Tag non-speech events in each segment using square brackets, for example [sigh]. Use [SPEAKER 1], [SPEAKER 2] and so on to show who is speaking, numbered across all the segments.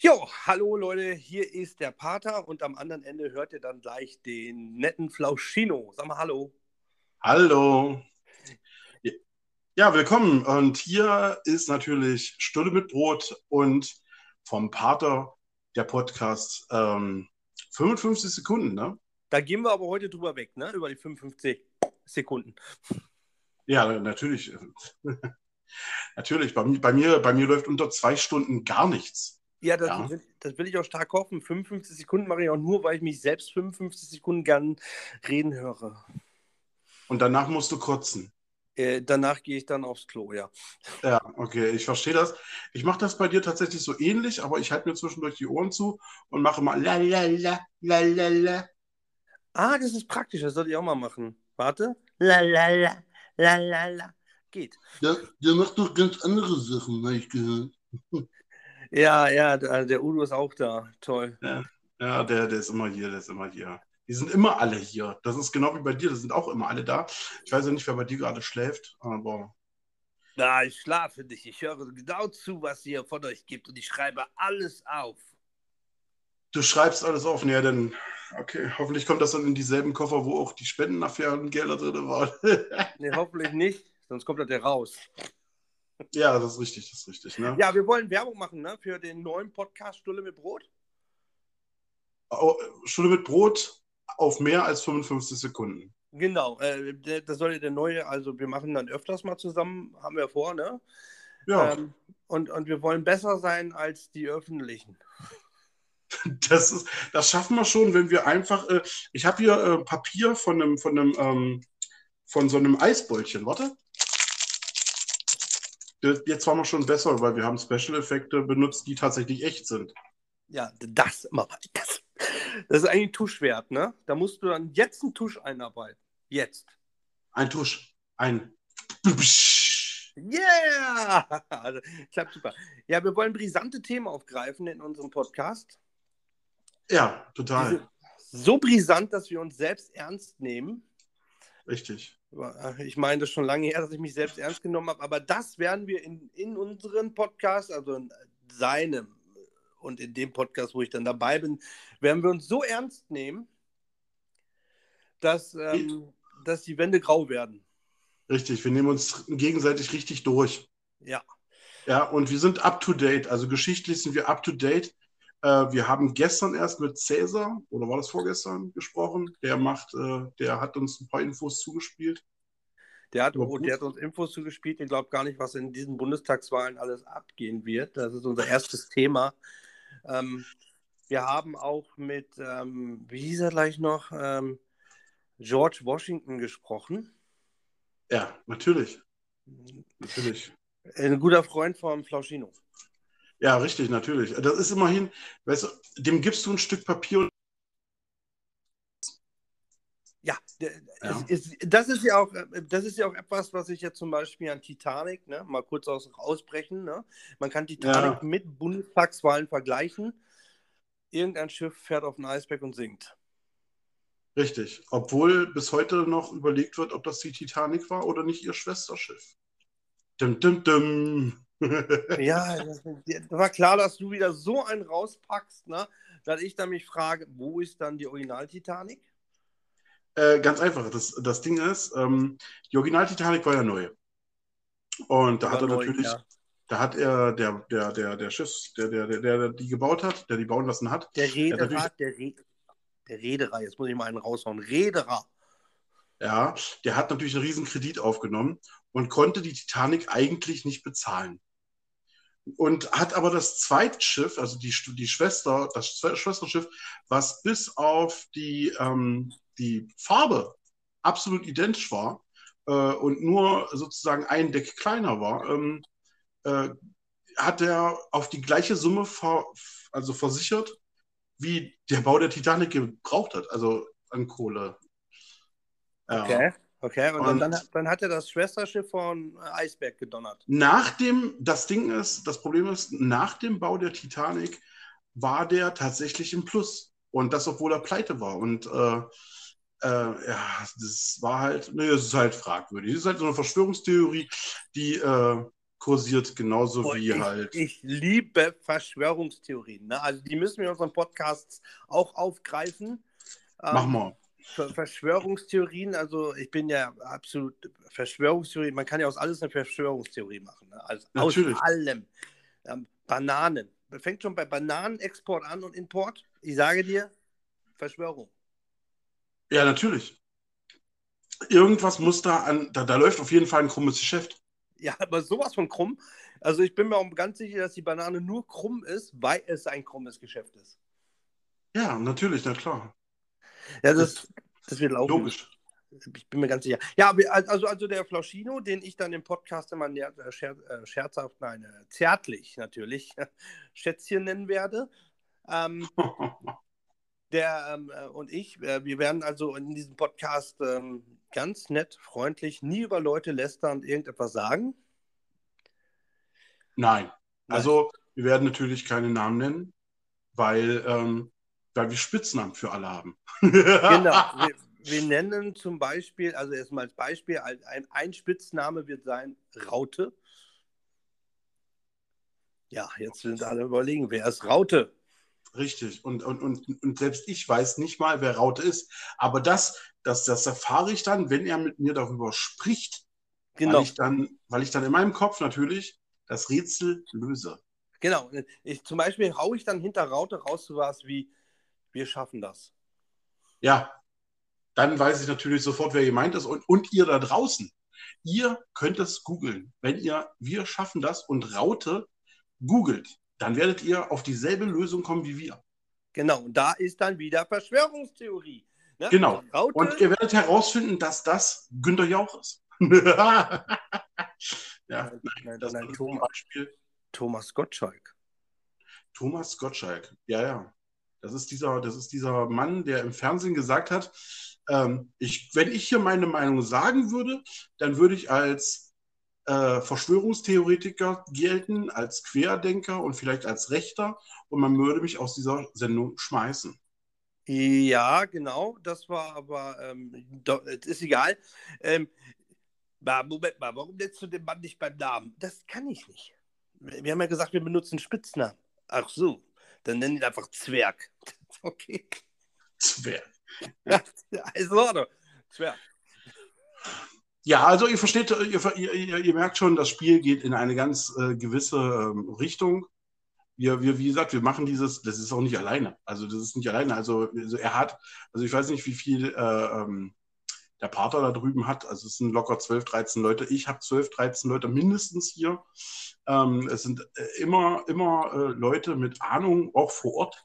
[SPEAKER 1] Jo, hallo Leute, hier ist der Pater und am anderen Ende hört ihr dann gleich den netten Flauschino. Sag mal Hallo.
[SPEAKER 2] Hallo. Ja, willkommen. Und hier ist natürlich Stunde mit Brot und vom Pater der Podcast ähm, 55 Sekunden, ne?
[SPEAKER 1] Da gehen wir aber heute drüber weg, ne? Über die 55 Sekunden.
[SPEAKER 2] Ja, natürlich. Natürlich. Bei, bei, mir, bei mir läuft unter zwei Stunden gar nichts.
[SPEAKER 1] Ja, das, ja. Will, das will ich auch stark hoffen. 55 Sekunden mache ich auch nur, weil ich mich selbst 55 Sekunden gern reden höre.
[SPEAKER 2] Und danach musst du kotzen.
[SPEAKER 1] Äh, danach gehe ich dann aufs Klo, ja.
[SPEAKER 2] Ja, okay, ich verstehe das. Ich mache das bei dir tatsächlich so ähnlich, aber ich halte mir zwischendurch die Ohren zu und mache mal la la la la la la.
[SPEAKER 1] Ah, das ist praktisch, das sollte ich auch mal machen. Warte. La la la la la la. Geht.
[SPEAKER 2] Der, der macht doch ganz andere Sachen, habe ich gehört. [laughs]
[SPEAKER 1] Ja, ja, der Udo ist auch da. Toll.
[SPEAKER 2] Ja, ja der, der ist immer hier, der ist immer hier. Die sind immer alle hier. Das ist genau wie bei dir, das sind auch immer alle da. Ich weiß ja nicht, wer bei dir gerade schläft, aber.
[SPEAKER 1] Na, ich schlafe nicht. Ich höre genau zu, was ihr von euch gibt und ich schreibe alles auf.
[SPEAKER 2] Du schreibst alles auf, ja, denn okay, hoffentlich kommt das dann in dieselben Koffer, wo auch die Spendenaffären Gelder drin waren.
[SPEAKER 1] nee, hoffentlich nicht, sonst kommt das ja raus.
[SPEAKER 2] Ja, das ist richtig, das ist richtig. Ne?
[SPEAKER 1] Ja, wir wollen Werbung machen ne, für den neuen Podcast Stulle mit Brot.
[SPEAKER 2] Oh, Stulle mit Brot auf mehr als 55 Sekunden.
[SPEAKER 1] Genau, äh, das soll ja der neue, also wir machen dann öfters mal zusammen, haben wir vor, ne?
[SPEAKER 2] Ja.
[SPEAKER 1] Ähm, und, und wir wollen besser sein als die öffentlichen. [laughs]
[SPEAKER 2] Das, ist, das schaffen wir schon, wenn wir einfach. Äh, ich habe hier äh, Papier von einem, von einem, ähm, von so einem Eisbällchen. Warte. Jetzt waren wir schon besser, weil wir haben Special-Effekte benutzt, die tatsächlich echt sind.
[SPEAKER 1] Ja, das, das, das ist eigentlich ein Tuschwert, ne? Da musst du dann jetzt einen Tusch einarbeiten. Jetzt.
[SPEAKER 2] Ein Tusch. Ein.
[SPEAKER 1] Yeah! Also, klappt super. Ja, wir wollen brisante Themen aufgreifen in unserem Podcast.
[SPEAKER 2] Ja, total.
[SPEAKER 1] So brisant, dass wir uns selbst ernst nehmen.
[SPEAKER 2] Richtig.
[SPEAKER 1] Ich meine, das ist schon lange her, dass ich mich selbst ernst genommen habe, aber das werden wir in, in unserem Podcast, also in seinem und in dem Podcast, wo ich dann dabei bin, werden wir uns so ernst nehmen, dass, ähm, dass die Wände grau werden.
[SPEAKER 2] Richtig, wir nehmen uns gegenseitig richtig durch.
[SPEAKER 1] Ja.
[SPEAKER 2] Ja, und wir sind up to date. Also geschichtlich sind wir up to date. Äh, wir haben gestern erst mit Cäsar, oder war das vorgestern, gesprochen. Der macht, äh, der hat uns ein paar Infos zugespielt.
[SPEAKER 1] Der hat, oh, der hat uns Infos zugespielt. Ich glaube gar nicht, was in diesen Bundestagswahlen alles abgehen wird. Das ist unser erstes Thema. Ähm, wir haben auch mit, ähm, wie hieß er gleich noch, ähm, George Washington gesprochen.
[SPEAKER 2] Ja, natürlich. Natürlich.
[SPEAKER 1] Ein guter Freund von Flauschino.
[SPEAKER 2] Ja, richtig, natürlich. Das ist immerhin, weißt du, dem gibst du ein Stück Papier und
[SPEAKER 1] ja, ja. Ist, das, ist ja auch, das ist ja auch etwas, was ich jetzt zum Beispiel an Titanic, ne, mal kurz aus, ausbrechen, ne? man kann Titanic ja. mit Bundestagswahlen vergleichen. Irgendein Schiff fährt auf den Eisberg und sinkt.
[SPEAKER 2] Richtig, obwohl bis heute noch überlegt wird, ob das die Titanic war oder nicht ihr Schwesterschiff. Dum, dum, dum.
[SPEAKER 1] Ja, das war klar, dass du wieder so einen rauspackst, ne, dass ich dann mich frage, wo ist dann die Original-Titanic?
[SPEAKER 2] Äh, ganz einfach. Das, das Ding ist, ähm, die Original-Titanic war ja neu. Und da war hat er neu, natürlich, ja. da hat er, der, der, der, der Schiffs, der, der, der, der die gebaut hat, der die bauen lassen hat.
[SPEAKER 1] Der Reederer, der, Re der Reederer, jetzt muss ich mal einen raushauen. Reederer.
[SPEAKER 2] Ja, der hat natürlich einen riesen Kredit aufgenommen und konnte die Titanic eigentlich nicht bezahlen. Und hat aber das zweite Schiff, also die, die Schwester, das Schwesterschiff, was bis auf die, ähm, die Farbe absolut identisch war äh, und nur sozusagen ein Deck kleiner war, ähm, äh, hat er auf die gleiche Summe ver also versichert, wie der Bau der Titanic gebraucht hat, also an Kohle.
[SPEAKER 1] Ja. Okay. Okay, und, und dann, dann, hat er das Schwesterschiff von Eisberg gedonnert.
[SPEAKER 2] Nach dem, das Ding ist, das Problem ist, nach dem Bau der Titanic war der tatsächlich im Plus. Und das, obwohl er pleite war. Und äh, äh, ja, das war halt, ne, das ist halt fragwürdig. Das ist halt so eine Verschwörungstheorie, die, äh, kursiert, genauso
[SPEAKER 1] Und
[SPEAKER 2] wie
[SPEAKER 1] ich,
[SPEAKER 2] halt.
[SPEAKER 1] ich liebe Verschwörungstheorien. Ne? Also die müssen wir in unseren Podcasts auch aufgreifen.
[SPEAKER 2] Mach
[SPEAKER 1] Ähm,
[SPEAKER 2] mal.
[SPEAKER 1] Ver- Verschwörungstheorien, also ich bin ja absolut Verschwörungstheorie, man kann ja aus alles eine Verschwörungstheorie machen. Ne? Also
[SPEAKER 2] Natürlich.
[SPEAKER 1] aus allem. Ähm, Bananen. Fängt schon bei Bananenexport an und Import. Ich sage dir, Verschwörung.
[SPEAKER 2] Ja, natürlich. Irgendwas muss da an, da, da läuft auf jeden Fall ein krummes Geschäft.
[SPEAKER 1] Ja, aber sowas von krumm. Also ich bin mir auch ganz sicher, dass die Banane nur krumm ist, weil es ein krummes Geschäft ist.
[SPEAKER 2] Ja, natürlich, na klar.
[SPEAKER 1] Ja, das, das wird laufen.
[SPEAKER 2] Logisch.
[SPEAKER 1] Ich bin mir ganz sicher. Ja, also, also der Flauschino, den ich dann im Podcast immer näher, äh, scher, äh, scherzhaft, nein, äh, zärtlich natürlich, [laughs] Schätzchen nennen werde. Ähm, [laughs] der ähm, äh, und ich, äh, wir werden also in diesem Podcast ähm, ganz nett, freundlich, nie über Leute lästern und irgendetwas sagen.
[SPEAKER 2] Nein. Also, wir werden natürlich keine Namen nennen, weil, ähm, weil wir Spitznamen für alle haben.
[SPEAKER 1] Genau. [laughs] Wir, wir nennen zum Beispiel, also erstmal als Beispiel, ein, ein, Spitzname wird sein Raute. Ja, jetzt sind alle überlegen, wer ist Raute?
[SPEAKER 2] Richtig. Und, und, und, und selbst ich weiß nicht mal, wer Raute ist. Aber das, das, das erfahre ich dann, wenn er mit mir darüber spricht,
[SPEAKER 1] Genau.
[SPEAKER 2] weil, ich dann, weil ich dann in meinem Kopf natürlich das Rätsel löse.
[SPEAKER 1] Genau. Ich, zum Beispiel haue ich dann hinter Raute raus so was wie, wir schaffen das.
[SPEAKER 2] Ja, dann weiß ich natürlich sofort, wer gemeint ist. Und, und ihr da draußen, ihr könnt es googeln. Wenn ihr Wir schaffen das und Raute googelt, dann werdet ihr auf dieselbe Lösung kommen wie wir.
[SPEAKER 1] Genau. Und da ist dann wieder Verschwörungstheorie. Ne?
[SPEAKER 2] Genau.
[SPEAKER 1] Raute,
[SPEAKER 2] Und ihr werdet herausfinden, dass das Günter Jauch ist. [laughs] ja,
[SPEAKER 1] Nein, nein,
[SPEAKER 2] das
[SPEAKER 1] nein,
[SPEAKER 2] ist
[SPEAKER 1] Thomas. Thomas Gottschalk.
[SPEAKER 2] Thomas Gottschalk. Ja, ja. Das ist dieser, das ist dieser Mann, der im Fernsehen gesagt hat, ähm, ich, wenn ich hier meine Meinung sagen würde, dann würde ich als äh, Verschwörungstheoretiker gelten, als Querdenker und vielleicht als Rechter und man würde mich aus dieser Sendung schmeißen.
[SPEAKER 1] Ja, genau. Das war aber, ähm, doch, ist egal. Ähm, Moment mal, warum nennst du den Mann nicht beim Namen? Das kann ich nicht. Wir haben ja gesagt, wir benutzen Spitznamen. Ach so, dann nennen ihn einfach Zwerg. [laughs] Okay.
[SPEAKER 2] Zwerg. [laughs]
[SPEAKER 1] Ja, Ordnung. Zwerg.
[SPEAKER 2] Ja, also ihr versteht, ihr, ihr, ihr, ihr merkt schon, das Spiel geht in eine ganz äh, gewisse ähm, Richtung. Wir, wir, wie gesagt, wir machen dieses, das ist auch nicht alleine. Also das ist nicht alleine. Also, also er hat, also ich weiß nicht, wie viel äh, ähm, der Pater da drüben hat. Also es sind locker 12, 13 Leute. Ich habe 12, 13 Leute mindestens hier. Ähm, es sind äh, immer, immer äh, Leute mit Ahnung, auch vor Ort.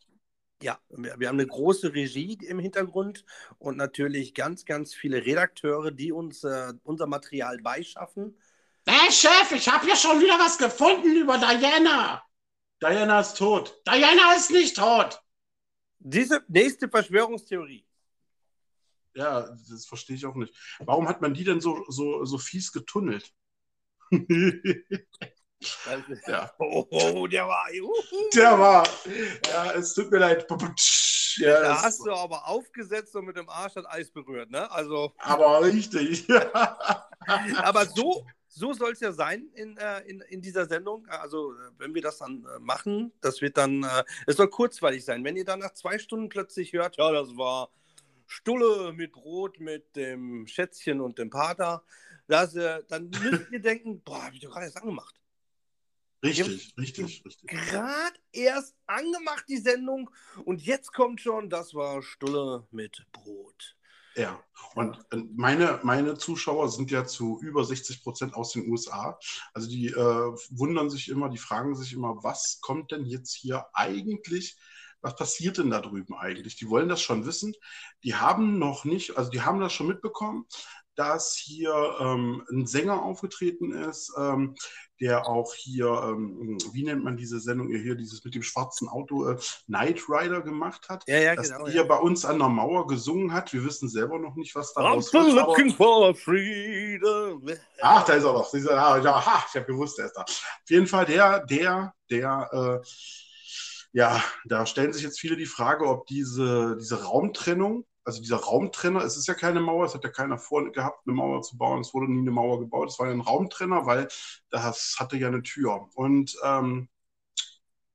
[SPEAKER 1] Ja, wir, wir haben eine große Regie im Hintergrund und natürlich ganz, ganz viele Redakteure, die uns äh, unser Material beischaffen.
[SPEAKER 2] Hey Chef, ich habe hier schon wieder was gefunden über Diana. Diana ist tot. Diana ist nicht tot.
[SPEAKER 1] Diese nächste Verschwörungstheorie.
[SPEAKER 2] Ja, das verstehe ich auch nicht. Warum hat man die denn so, so, so fies getunnelt? [laughs] Ja,
[SPEAKER 1] oh, oh, der war. Uhu.
[SPEAKER 2] der war. Ja, es tut mir leid. Ja,
[SPEAKER 1] Da hast du aber aufgesetzt und mit dem Arsch das Eis berührt, ne? Also,
[SPEAKER 2] aber richtig.
[SPEAKER 1] aber so, so soll es ja sein in, äh, in, in dieser Sendung. Also, äh, wenn wir das dann äh, machen, das wird dann, äh, es soll kurzweilig sein. Wenn ihr dann nach zwei Stunden plötzlich hört, ja, das war Stulle mit Brot mit dem Schätzchen und dem Pater, das, äh, dann müsst ihr denken, boah, hab ich doch gerade erst angemacht.
[SPEAKER 2] richtig, richtig, richtig.
[SPEAKER 1] Gerade erst angemacht, die Sendung, und jetzt kommt schon, das war Stulle mit Brot.
[SPEAKER 2] Ja, und äh, meine, meine Zuschauer sind ja zu über 60 Prozent aus den USA. Also die äh, wundern sich immer, die fragen sich immer, was kommt denn jetzt hier eigentlich, was passiert denn da drüben eigentlich? Die wollen das schon wissen. Die haben noch nicht, also die haben das schon mitbekommen, dass hier ähm, ein Sänger aufgetreten ist, ähm, der auch hier, ähm, wie nennt man diese Sendung hier, dieses mit dem schwarzen Auto, äh, Knight Rider gemacht hat.
[SPEAKER 1] Ja, ja,
[SPEAKER 2] dass
[SPEAKER 1] genau.
[SPEAKER 2] hier bei uns an der Mauer gesungen hat. Wir wissen selber noch nicht, was
[SPEAKER 1] for freedom.
[SPEAKER 2] ach, da ist er doch. Ah, ja, ha, ich habe gewusst, er ist da. Auf jeden Fall der, der, der, äh, ja, da stellen sich jetzt viele die Frage, ob diese, diese Raumtrennung also dieser Raumtrenner, es ist ja keine Mauer, es hat ja keiner vor gehabt, eine Mauer zu bauen, es wurde nie eine Mauer gebaut, es war ja ein Raumtrenner, weil das hatte ja eine Tür. Und, ähm,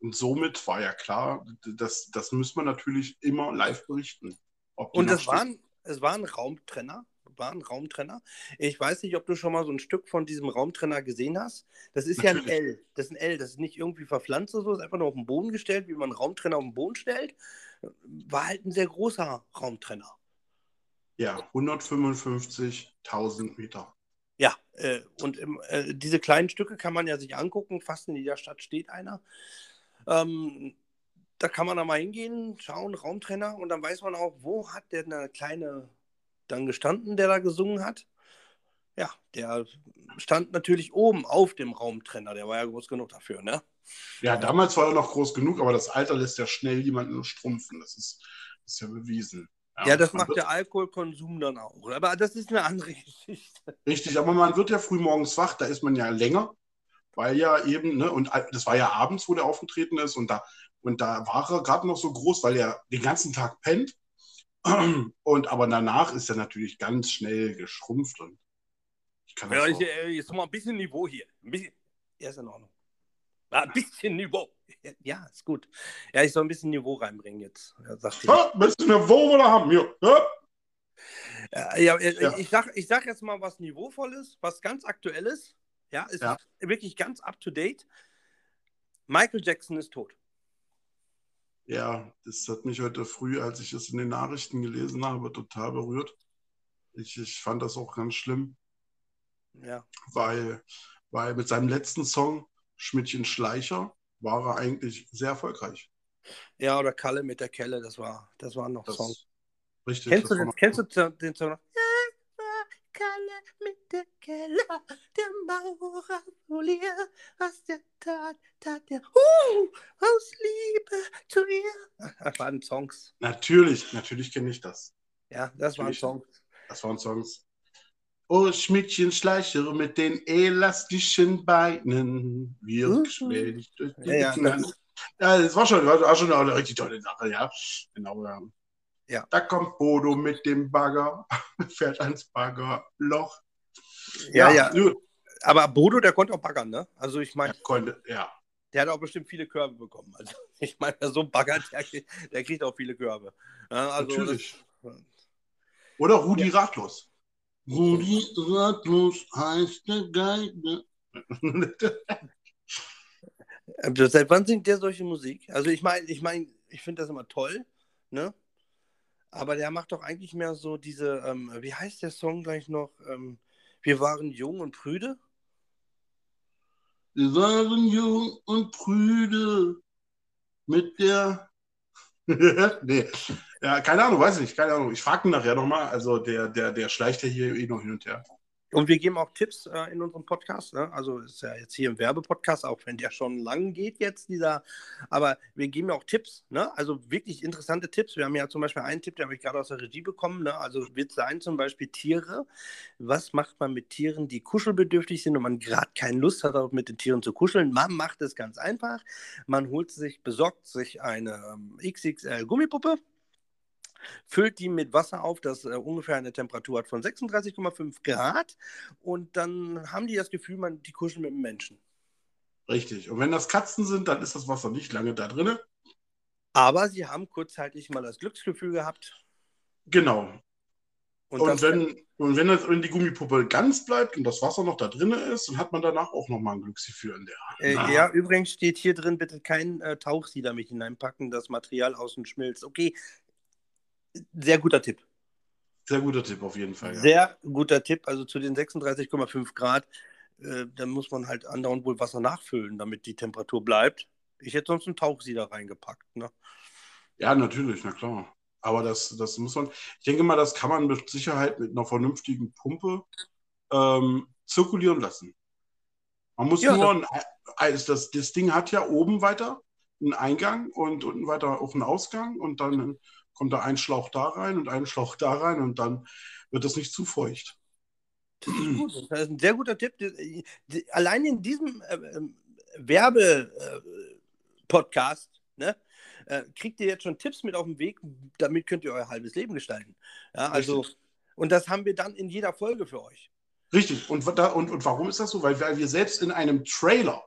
[SPEAKER 2] und somit war ja klar, das, das muss man natürlich immer live berichten.
[SPEAKER 1] Und es war, ein, es war ein Raumtrenner? War ein Raumtrenner. Ich weiß nicht, ob du schon mal so ein Stück von diesem Raumtrenner gesehen hast. Das ist Natürlich. ja ein L. Das ist ein L. Das ist nicht irgendwie verpflanzt oder so. Das ist einfach nur auf den Boden gestellt, wie man einen Raumtrenner auf den Boden stellt war halt ein sehr großer Raumtrenner.
[SPEAKER 2] Ja, 155.000 Meter.
[SPEAKER 1] Ja, äh, und im, äh, diese kleinen Stücke kann man ja sich angucken. Fast in jeder Stadt steht einer. Ähm, da kann man da mal hingehen, schauen, Raumtrenner, und dann weiß man auch, wo hat der eine kleine dann gestanden, der da gesungen hat. Ja, der stand natürlich oben auf dem Raumtrenner, der war ja groß genug dafür, ne?
[SPEAKER 2] Ja, damals war er noch groß genug, aber das Alter lässt ja schnell jemanden strumpfen. Das ist, das ist ja bewiesen.
[SPEAKER 1] Ja, ja das macht wird, der Alkoholkonsum dann auch. Aber das ist eine andere [laughs] Geschichte.
[SPEAKER 2] Richtig, aber man wird ja früh morgens wach, da ist man ja länger, weil ja eben, ne, und das war ja abends, wo der aufgetreten ist, und da, und da war er gerade noch so groß, weil er den ganzen Tag pennt. Und aber danach ist er natürlich ganz schnell geschrumpft und
[SPEAKER 1] ich kann das ja, ich, äh, jetzt mal ein bisschen Niveau hier. Ein bisschen, ja, ist in Ordnung. Ein bisschen Niveau. Ja, ist gut. Ja, ich soll ein bisschen Niveau reinbringen jetzt.
[SPEAKER 2] Ja, ein bisschen Niveau wir haben hier.
[SPEAKER 1] Ja, ja, ja. Ich, sag, ich sag jetzt mal was Niveauvolles, was ganz Aktuelles. Ja, ist ja. wirklich ganz up to date. Michael Jackson ist tot.
[SPEAKER 2] Ja, das hat mich heute früh, als ich es in den Nachrichten gelesen habe, total berührt. Ich, ich fand das auch ganz schlimm. Ja. Weil, weil mit seinem letzten Song Schmidtchen Schleicher war er eigentlich sehr erfolgreich.
[SPEAKER 1] Ja, oder Kalle mit der Kelle, das war, das waren noch das, Songs. Richtig. Kennst, du, den, kennst du den Song? Kalle mit der Kelle, der Maurer Polier, was der tat, tat der uh, aus Liebe zu ihr. Das waren Songs.
[SPEAKER 2] Natürlich, natürlich kenne ich das.
[SPEAKER 1] Ja, das natürlich, waren Songs.
[SPEAKER 2] Das waren Songs. Oh, Schmidtchen Schleicher mit den elastischen Beinen wirkt mhm. durch die ja, ja, ja, das war schon, war schon eine richtig tolle Sache, ja. Genau, ja. Ja. Da kommt Bodo mit dem Bagger, [laughs] fährt ans Baggerloch.
[SPEAKER 1] Ja, ja. ja. Aber Bodo, der konnte auch baggern, ne? Also ich meine.
[SPEAKER 2] konnte, ja.
[SPEAKER 1] Der hat auch bestimmt viele Körbe bekommen. Also [laughs] ich meine, wer so baggert, der, der, kriegt auch viele Körbe. Ja, also
[SPEAKER 2] Natürlich. Das, Oder Rudi Ratlos. Rudi Ratlos heißt der Geige. [laughs]
[SPEAKER 1] Seit wann singt der solche Musik? Also ich meine, ich meine, ich finde das immer toll, ne? Aber der macht doch eigentlich mehr so diese, ähm, wie heißt der Song gleich noch? Ähm, wir waren jung und prüde.
[SPEAKER 2] Wir waren jung und prüde mit der. [laughs] nee, ja, keine Ahnung, weiß ich nicht, keine Ahnung. Ich frage ihn nachher nochmal. Also der, der, der schleicht ja hier eh noch hin und her.
[SPEAKER 1] Und wir geben auch Tipps äh, in unserem Podcast. Ne? Also ist ja jetzt hier im Werbepodcast, auch wenn der schon lang geht jetzt, dieser. Aber wir geben ja auch Tipps. Ne? Also wirklich interessante Tipps. Wir haben ja zum Beispiel einen Tipp, den habe ich gerade aus der Regie bekommen. Ne? Also wird sein zum Beispiel Tiere. Was macht man mit Tieren, die kuschelbedürftig sind und man gerade keine Lust hat, mit den Tieren zu kuscheln? Man macht es ganz einfach. Man holt sich, besorgt sich eine ähm, XXL Gummipuppe füllt die mit Wasser auf, das äh, ungefähr eine Temperatur hat von 36,5 Grad und dann haben die das Gefühl, man, die kuscheln mit dem Menschen.
[SPEAKER 2] Richtig. Und wenn das Katzen sind, dann ist das Wasser nicht lange da drin.
[SPEAKER 1] Aber sie haben kurzzeitig mal das Glücksgefühl gehabt.
[SPEAKER 2] Genau. Und, und wenn, und wenn, das, wenn die Gummipuppe ganz bleibt und das Wasser noch da drin ist, dann hat man danach auch nochmal ein Glücksgefühl in der.
[SPEAKER 1] Äh, ja, übrigens steht hier drin, bitte kein äh, Tauchsieder mit hineinpacken, das Material außen schmilzt. Okay, sehr guter Tipp.
[SPEAKER 2] Sehr guter Tipp auf jeden Fall.
[SPEAKER 1] Ja. Sehr guter Tipp. Also zu den 36,5 Grad, äh, da muss man halt andauernd wohl Wasser nachfüllen, damit die Temperatur bleibt. Ich hätte sonst einen Tauchsieder reingepackt. Ne?
[SPEAKER 2] Ja, natürlich, na klar. Aber das, das muss man, ich denke mal, das kann man mit Sicherheit mit einer vernünftigen Pumpe ähm, zirkulieren lassen. Man muss ja, nur, ein, das, das Ding hat ja oben weiter einen Eingang und unten weiter auch einen Ausgang und dann kommt da ein Schlauch da rein und ein Schlauch da rein und dann wird das nicht zu feucht.
[SPEAKER 1] Das ist gut. Das ist ein sehr guter Tipp. Allein in diesem äh, ähm, Werbe-Podcast, äh, ne? äh, kriegt ihr jetzt schon Tipps mit auf den Weg, damit könnt ihr euer halbes Leben gestalten. Ja, also, und das haben wir dann in jeder Folge für euch.
[SPEAKER 2] Richtig. Und, und, und warum ist das so? Weil, weil wir selbst in einem Trailer,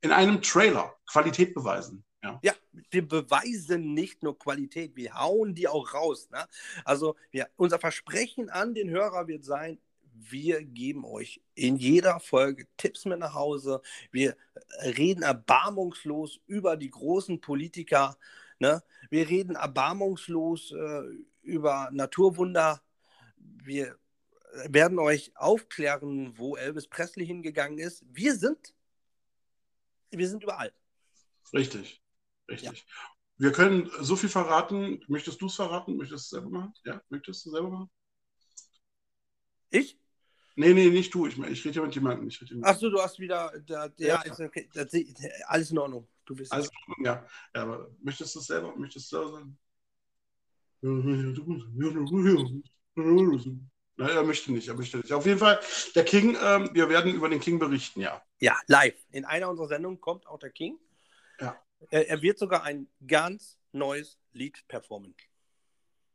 [SPEAKER 2] in einem Trailer Qualität beweisen. Ja.
[SPEAKER 1] ja, wir beweisen nicht nur Qualität, wir hauen die auch raus. Ne? Also wir, unser Versprechen an den Hörer wird sein, wir geben euch in jeder Folge Tipps mit nach Hause. Wir reden erbarmungslos über die großen Politiker. Ne? Wir reden erbarmungslos äh, über Naturwunder. Wir werden euch aufklären, wo Elvis Presley hingegangen ist. Wir sind, wir sind überall.
[SPEAKER 2] Richtig, richtig. Ja. Wir können so viel verraten. Möchtest du es verraten? Möchtest du es selber machen? Ja, möchtest du selber machen?
[SPEAKER 1] Ich?
[SPEAKER 2] Nee, nee, nicht du. Ich, ich rede ja mit jemandem.
[SPEAKER 1] Achso, du hast wieder. Da, ja, ja. Okay. Das, alles in Ordnung.
[SPEAKER 2] Du bist alles in Ordnung, ja. ja. Aber möchtest du es selber? Möchtest du selber sagen? Nein, er möchte nicht, er möchte nicht. Auf jeden Fall, der King, ähm, wir werden über den King berichten, ja.
[SPEAKER 1] Ja, live. In einer unserer Sendungen kommt auch der King.
[SPEAKER 2] Ja.
[SPEAKER 1] Er, er wird sogar ein ganz neues Lied performen.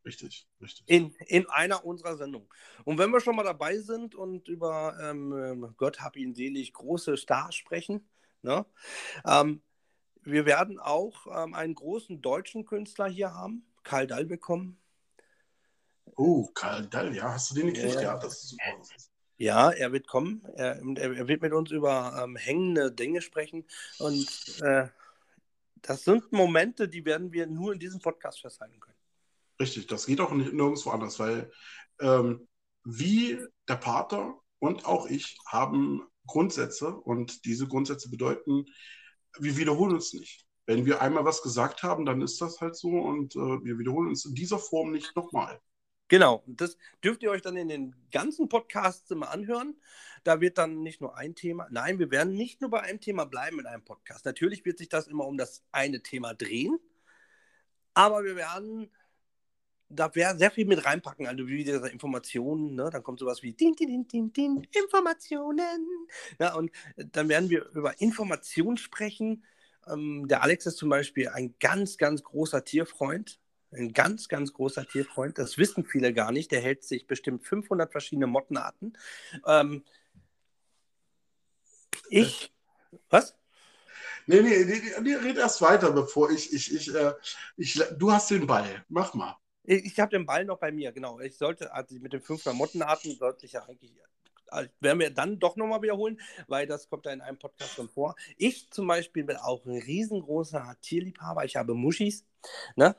[SPEAKER 2] Richtig, richtig.
[SPEAKER 1] In, in einer unserer Sendungen. Und wenn wir schon mal dabei sind und über ähm, ähm, Gott hab ihn selig große Stars sprechen, ne? Ähm, wir werden auch ähm, einen großen deutschen Künstler hier haben, Karl Dall bekommen.
[SPEAKER 2] Oh, Karl Dall, ja, hast du den gekriegt? Ja,
[SPEAKER 1] ja das ist super. Ja, er wird kommen. Er, er wird mit uns über ähm, hängende Dinge sprechen. Und äh, das sind Momente, die werden wir nur in diesem Podcast festhalten können.
[SPEAKER 2] Richtig, das geht auch nirgendwo anders, weil ähm, wie der Pater und auch ich haben Grundsätze und diese Grundsätze bedeuten, wir wiederholen uns nicht. Wenn wir einmal was gesagt haben, dann ist das halt so und äh, wir wiederholen uns in dieser Form nicht nochmal.
[SPEAKER 1] Genau, das dürft ihr euch dann in den ganzen Podcasts immer anhören. Da wird dann nicht nur ein Thema, nein, wir werden nicht nur bei einem Thema bleiben in einem Podcast. Natürlich wird sich das immer um das eine Thema drehen, aber wir werden da sehr viel mit reinpacken, also wie diese Informationen, ne? dann kommt sowas wie din, din, din, din, Informationen. Ja, und dann werden wir über Informationen sprechen. Ähm, der Alex ist zum Beispiel ein ganz, ganz großer Tierfreund. Ein ganz, ganz großer Tierfreund. Das wissen viele gar nicht. Der hält sich bestimmt 500 verschiedene Mottenarten. Ähm, ich. Was?
[SPEAKER 2] Nee, nee, nee, nee, red erst weiter, bevor ich, ich, ich, äh, ich, du hast den Ball. Mach mal.
[SPEAKER 1] Ich habe den Ball noch bei mir, genau. Ich sollte, also mit den fünf Mottenarten sollte ich ja eigentlich, äh, werden wir dann doch nochmal wiederholen, weil das kommt ja in einem Podcast schon vor. Ich zum Beispiel bin auch ein riesengroßer Tierliebhaber. Ich habe Muschis, ne?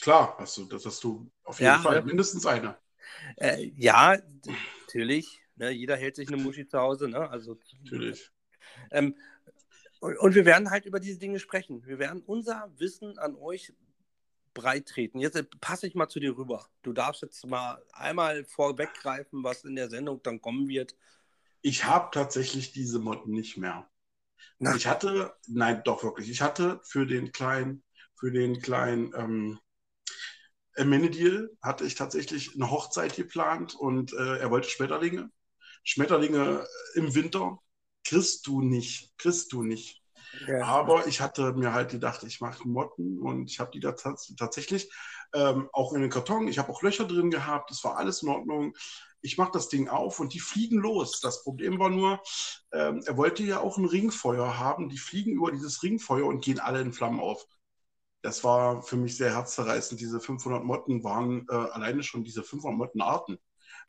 [SPEAKER 2] Klar, du, das hast du auf jeden ja, Fall, mindestens eine.
[SPEAKER 1] Äh, ja, natürlich. Ne? Jeder hält sich eine Muschi zu Hause, ne? Also,
[SPEAKER 2] natürlich.
[SPEAKER 1] Ähm, und, und wir werden halt über diese Dinge sprechen. Wir werden unser Wissen an euch breit treten. Jetzt äh, passe ich mal zu dir rüber. Du darfst jetzt mal einmal vorweggreifen, was in der Sendung dann kommen wird.
[SPEAKER 2] Ich habe tatsächlich diese Mod nicht mehr. Na. Ich hatte, nein, doch wirklich. Ich hatte für den kleinen, für den kleinen ähm, Amenadiel hatte ich tatsächlich eine Hochzeit geplant und äh, er wollte Schmetterlinge. Schmetterlinge im Winter kriegst du nicht, kriegst du nicht. Ja. Aber ich hatte mir halt gedacht, ich mache Motten und ich habe die da tatsächlich ähm, auch in den Karton. Ich habe auch Löcher drin gehabt, das war alles in Ordnung. Ich mache das Ding auf und die fliegen los. Das Problem war nur, ähm, er wollte ja auch ein Ringfeuer haben. Die fliegen über dieses Ringfeuer und gehen alle in Flammen auf. Das war für mich sehr herzzerreißend. Diese 500 Motten waren äh, alleine schon diese 500 Mottenarten.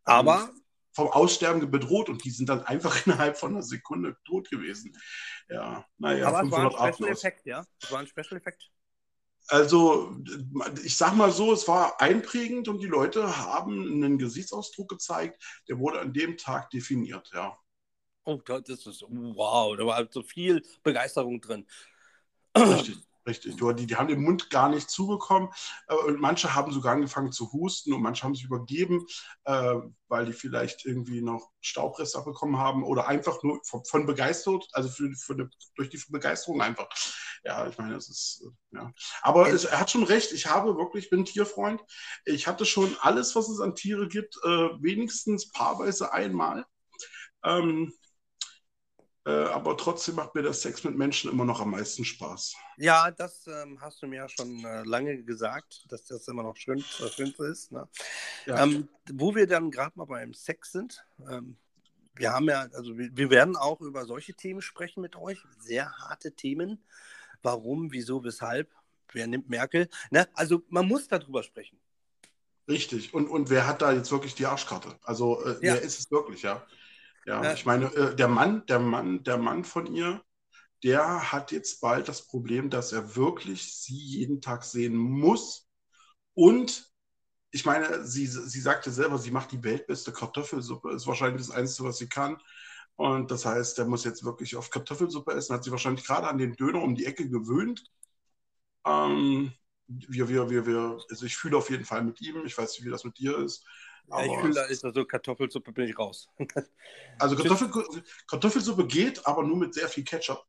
[SPEAKER 1] Aber ähm,
[SPEAKER 2] vom Aussterben bedroht und die sind dann einfach [laughs] innerhalb von einer Sekunde tot gewesen. Ja, naja,
[SPEAKER 1] Aber es war ein Special Effekt, ja? Es war ein Special Effekt.
[SPEAKER 2] Also, ich sag mal so, es war einprägend und die Leute haben einen Gesichtsausdruck gezeigt, der wurde an dem Tag definiert, ja.
[SPEAKER 1] Oh, das ist wow, da war so viel Begeisterung drin.
[SPEAKER 2] Richtig. Richtig. Die, die haben den Mund gar nicht zubekommen äh, und manche haben sogar angefangen zu husten und manche haben sich übergeben, äh, weil die vielleicht irgendwie noch Staubrest abbekommen haben oder einfach nur von, von begeistert, also für, für eine, durch die Begeisterung einfach. Ja, ich meine, es ist, äh, ja. Aber es, er hat schon recht, ich habe wirklich, ich bin Tierfreund. Ich hatte schon alles, was es an Tiere gibt, wenigstens paarweise einmal. Ähm, Äh, aber trotzdem macht mir der Sex mit Menschen immer noch am meisten Spaß.
[SPEAKER 1] Ja, das ähm, hast du mir ja schon äh, lange gesagt, dass das immer noch schön, das Schönste ist. Ne? Ja. Ähm, wo wir dann gerade mal beim Sex sind, ähm, wir haben ja, also wir, wir, werden auch über solche Themen sprechen mit euch, sehr harte Themen. Warum, wieso, weshalb, wer nimmt Merkel? Ne? Also man muss darüber sprechen.
[SPEAKER 2] Richtig. Und, und wer hat da jetzt wirklich die Arschkarte? Also äh, ja. wer ist es wirklich, ja? Ja, ja. ich meine, äh, der Mann, der Mann, der Mann von ihr, der hat jetzt bald das Problem, dass er wirklich sie jeden Tag sehen muss. Und ich meine, sie, sie sagte selber, sie macht die weltbeste Kartoffelsuppe, ist wahrscheinlich das Einzige, was sie kann. Und das heißt, der muss jetzt wirklich auf Kartoffelsuppe essen, hat sie wahrscheinlich gerade an den Döner um die Ecke gewöhnt. Ähm, wir, wir, wir, wir, also ich fühle auf jeden Fall mit ihm. Ich weiß nicht, wie das mit dir ist.
[SPEAKER 1] Ja, ich fühle, da ist also Kartoffelsuppe bin ich raus. [laughs]
[SPEAKER 2] also Kartoffel, Kartoffelsuppe geht, aber nur mit sehr viel Ketchup.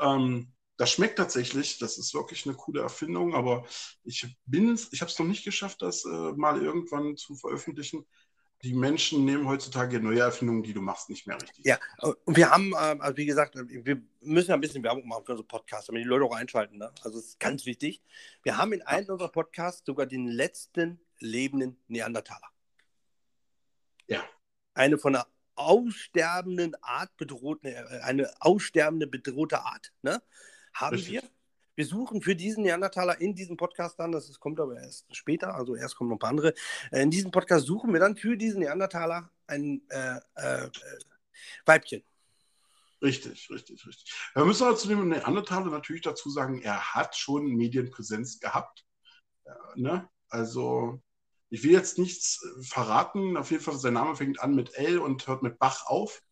[SPEAKER 2] Ähm, das schmeckt tatsächlich, das ist wirklich eine coole Erfindung, aber ich bin ich habe es noch nicht geschafft, das äh, mal irgendwann zu veröffentlichen. Die Menschen nehmen heutzutage neue Erfindungen, die du machst, nicht mehr richtig.
[SPEAKER 1] Ja, und wir haben, äh, also wie gesagt, wir müssen ein bisschen Werbung machen für unsere Podcasts, damit die Leute auch einschalten. Ne? Also das ist ganz wichtig. Wir haben in einem unserer Podcasts sogar den letzten lebenden Neandertaler.
[SPEAKER 2] Ja.
[SPEAKER 1] Eine von einer aussterbenden Art bedrohte, äh, eine aussterbende bedrohte Art, ne? Haben Richtig. wir. Wir suchen für diesen Neandertaler in diesem Podcast dann, das kommt aber erst später, also erst kommen noch ein paar andere. Äh, in diesem Podcast suchen wir dann für diesen Neandertaler ein äh, äh, Weibchen.
[SPEAKER 2] Richtig, richtig, richtig. Wir müssen aber zu dem Neandertaler natürlich dazu sagen, er hat schon Medienpräsenz gehabt. Ja, ne? Also ich will jetzt nichts äh, verraten. Auf jeden Fall, sein Name fängt an mit L und hört mit Bach auf.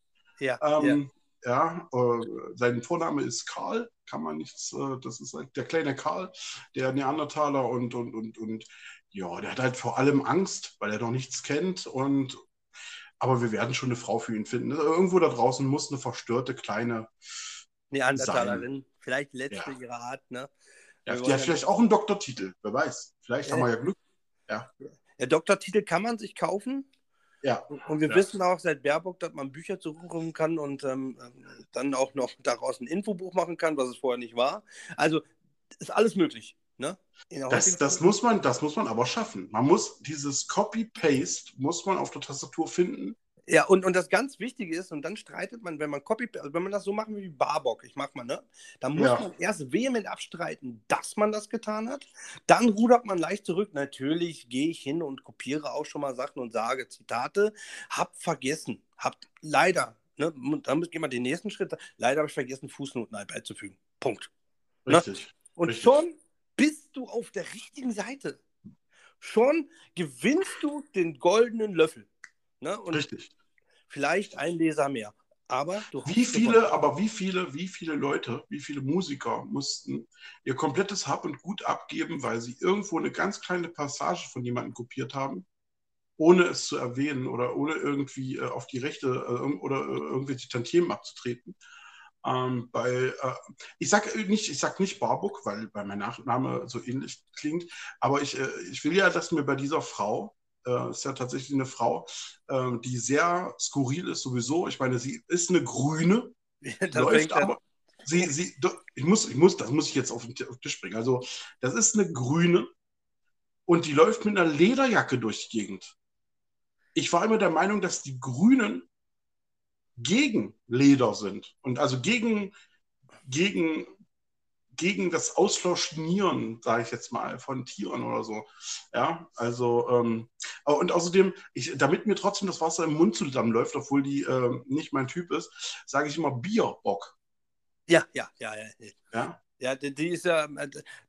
[SPEAKER 1] Ja.
[SPEAKER 2] Ähm, ja, ja äh, sein Vorname ist Karl, kann man nichts, äh, das ist halt der kleine Karl, der Neandertaler und, und, und, und ja, der hat halt vor allem Angst, weil er noch nichts kennt und aber wir werden schon eine Frau für ihn finden. Irgendwo da draußen muss eine verstörte kleine
[SPEAKER 1] Neandertalerin, sein. vielleicht letzte ja. ihrer Art, ne?
[SPEAKER 2] Ja, die hat vielleicht auch einen Doktortitel, wer weiß. Vielleicht ja. haben wir ja Glück. Ja.
[SPEAKER 1] Der Doktortitel kann man sich kaufen.
[SPEAKER 2] Ja.
[SPEAKER 1] Und wir
[SPEAKER 2] ja.
[SPEAKER 1] wissen auch seit Baerbock, dass man Bücher zurückrufen kann und ähm, dann auch noch daraus ein Infobuch machen kann, was es vorher nicht war. Also ist alles möglich. Ne?
[SPEAKER 2] Das, das, muss man, das muss man aber schaffen. Man muss dieses Copy-Paste muss man auf der Tastatur finden
[SPEAKER 1] ja, und, und das ganz Wichtige ist, und dann streitet man, wenn man Copy, also wenn man das so machen wie Barbock, ich mach mal, ne? Dann muss ja. man erst vehement abstreiten, dass man das getan hat. Dann rudert man leicht zurück. Natürlich gehe ich hin und kopiere auch schon mal Sachen und sage Zitate. Hab vergessen, hab leider, ne? Dann gehen wir den nächsten Schritt. Leider habe ich vergessen, Fußnoten beizufügen. Punkt.
[SPEAKER 2] Ne? Richtig. Ne?
[SPEAKER 1] Und
[SPEAKER 2] Richtig.
[SPEAKER 1] schon bist du auf der richtigen Seite. Schon gewinnst du den goldenen Löffel. Ne?
[SPEAKER 2] Richtig.
[SPEAKER 1] Vielleicht ein Leser mehr. Aber
[SPEAKER 2] wie viele, aber wie viele, wie viele Leute, wie viele Musiker mussten ihr komplettes Hab und Gut abgeben, weil sie irgendwo eine ganz kleine Passage von jemandem kopiert haben, ohne es zu erwähnen oder ohne irgendwie äh, auf die Rechte äh, oder äh, irgendwelche Tantiemen abzutreten. Ähm, bei, äh, ich sage nicht, ich sag nicht Barbook, weil, weil mein Nachname so ähnlich klingt, aber ich, äh, ich will ja, dass mir bei dieser Frau äh, ist ja tatsächlich eine Frau, äh, die sehr skurril ist sowieso. Ich meine, sie ist eine Grüne, [laughs] läuft aber. Sie, sie, ich muss, ich muss, das muss ich jetzt auf den, auf den Tisch bringen. Also, das ist eine Grüne und die läuft mit einer Lederjacke durch die Gegend. Ich war immer der Meinung, dass die Grünen gegen Leder sind und also gegen, gegen gegen das Ausflauschnieren, sage ich jetzt mal, von Tieren oder so. Ja, also ähm, und außerdem, ich, damit mir trotzdem das Wasser im Mund zusammenläuft, obwohl die äh, nicht mein Typ ist, sage ich immer Bierbock.
[SPEAKER 1] Ja, ja, ja, ja. Ja, ja die, ist ja,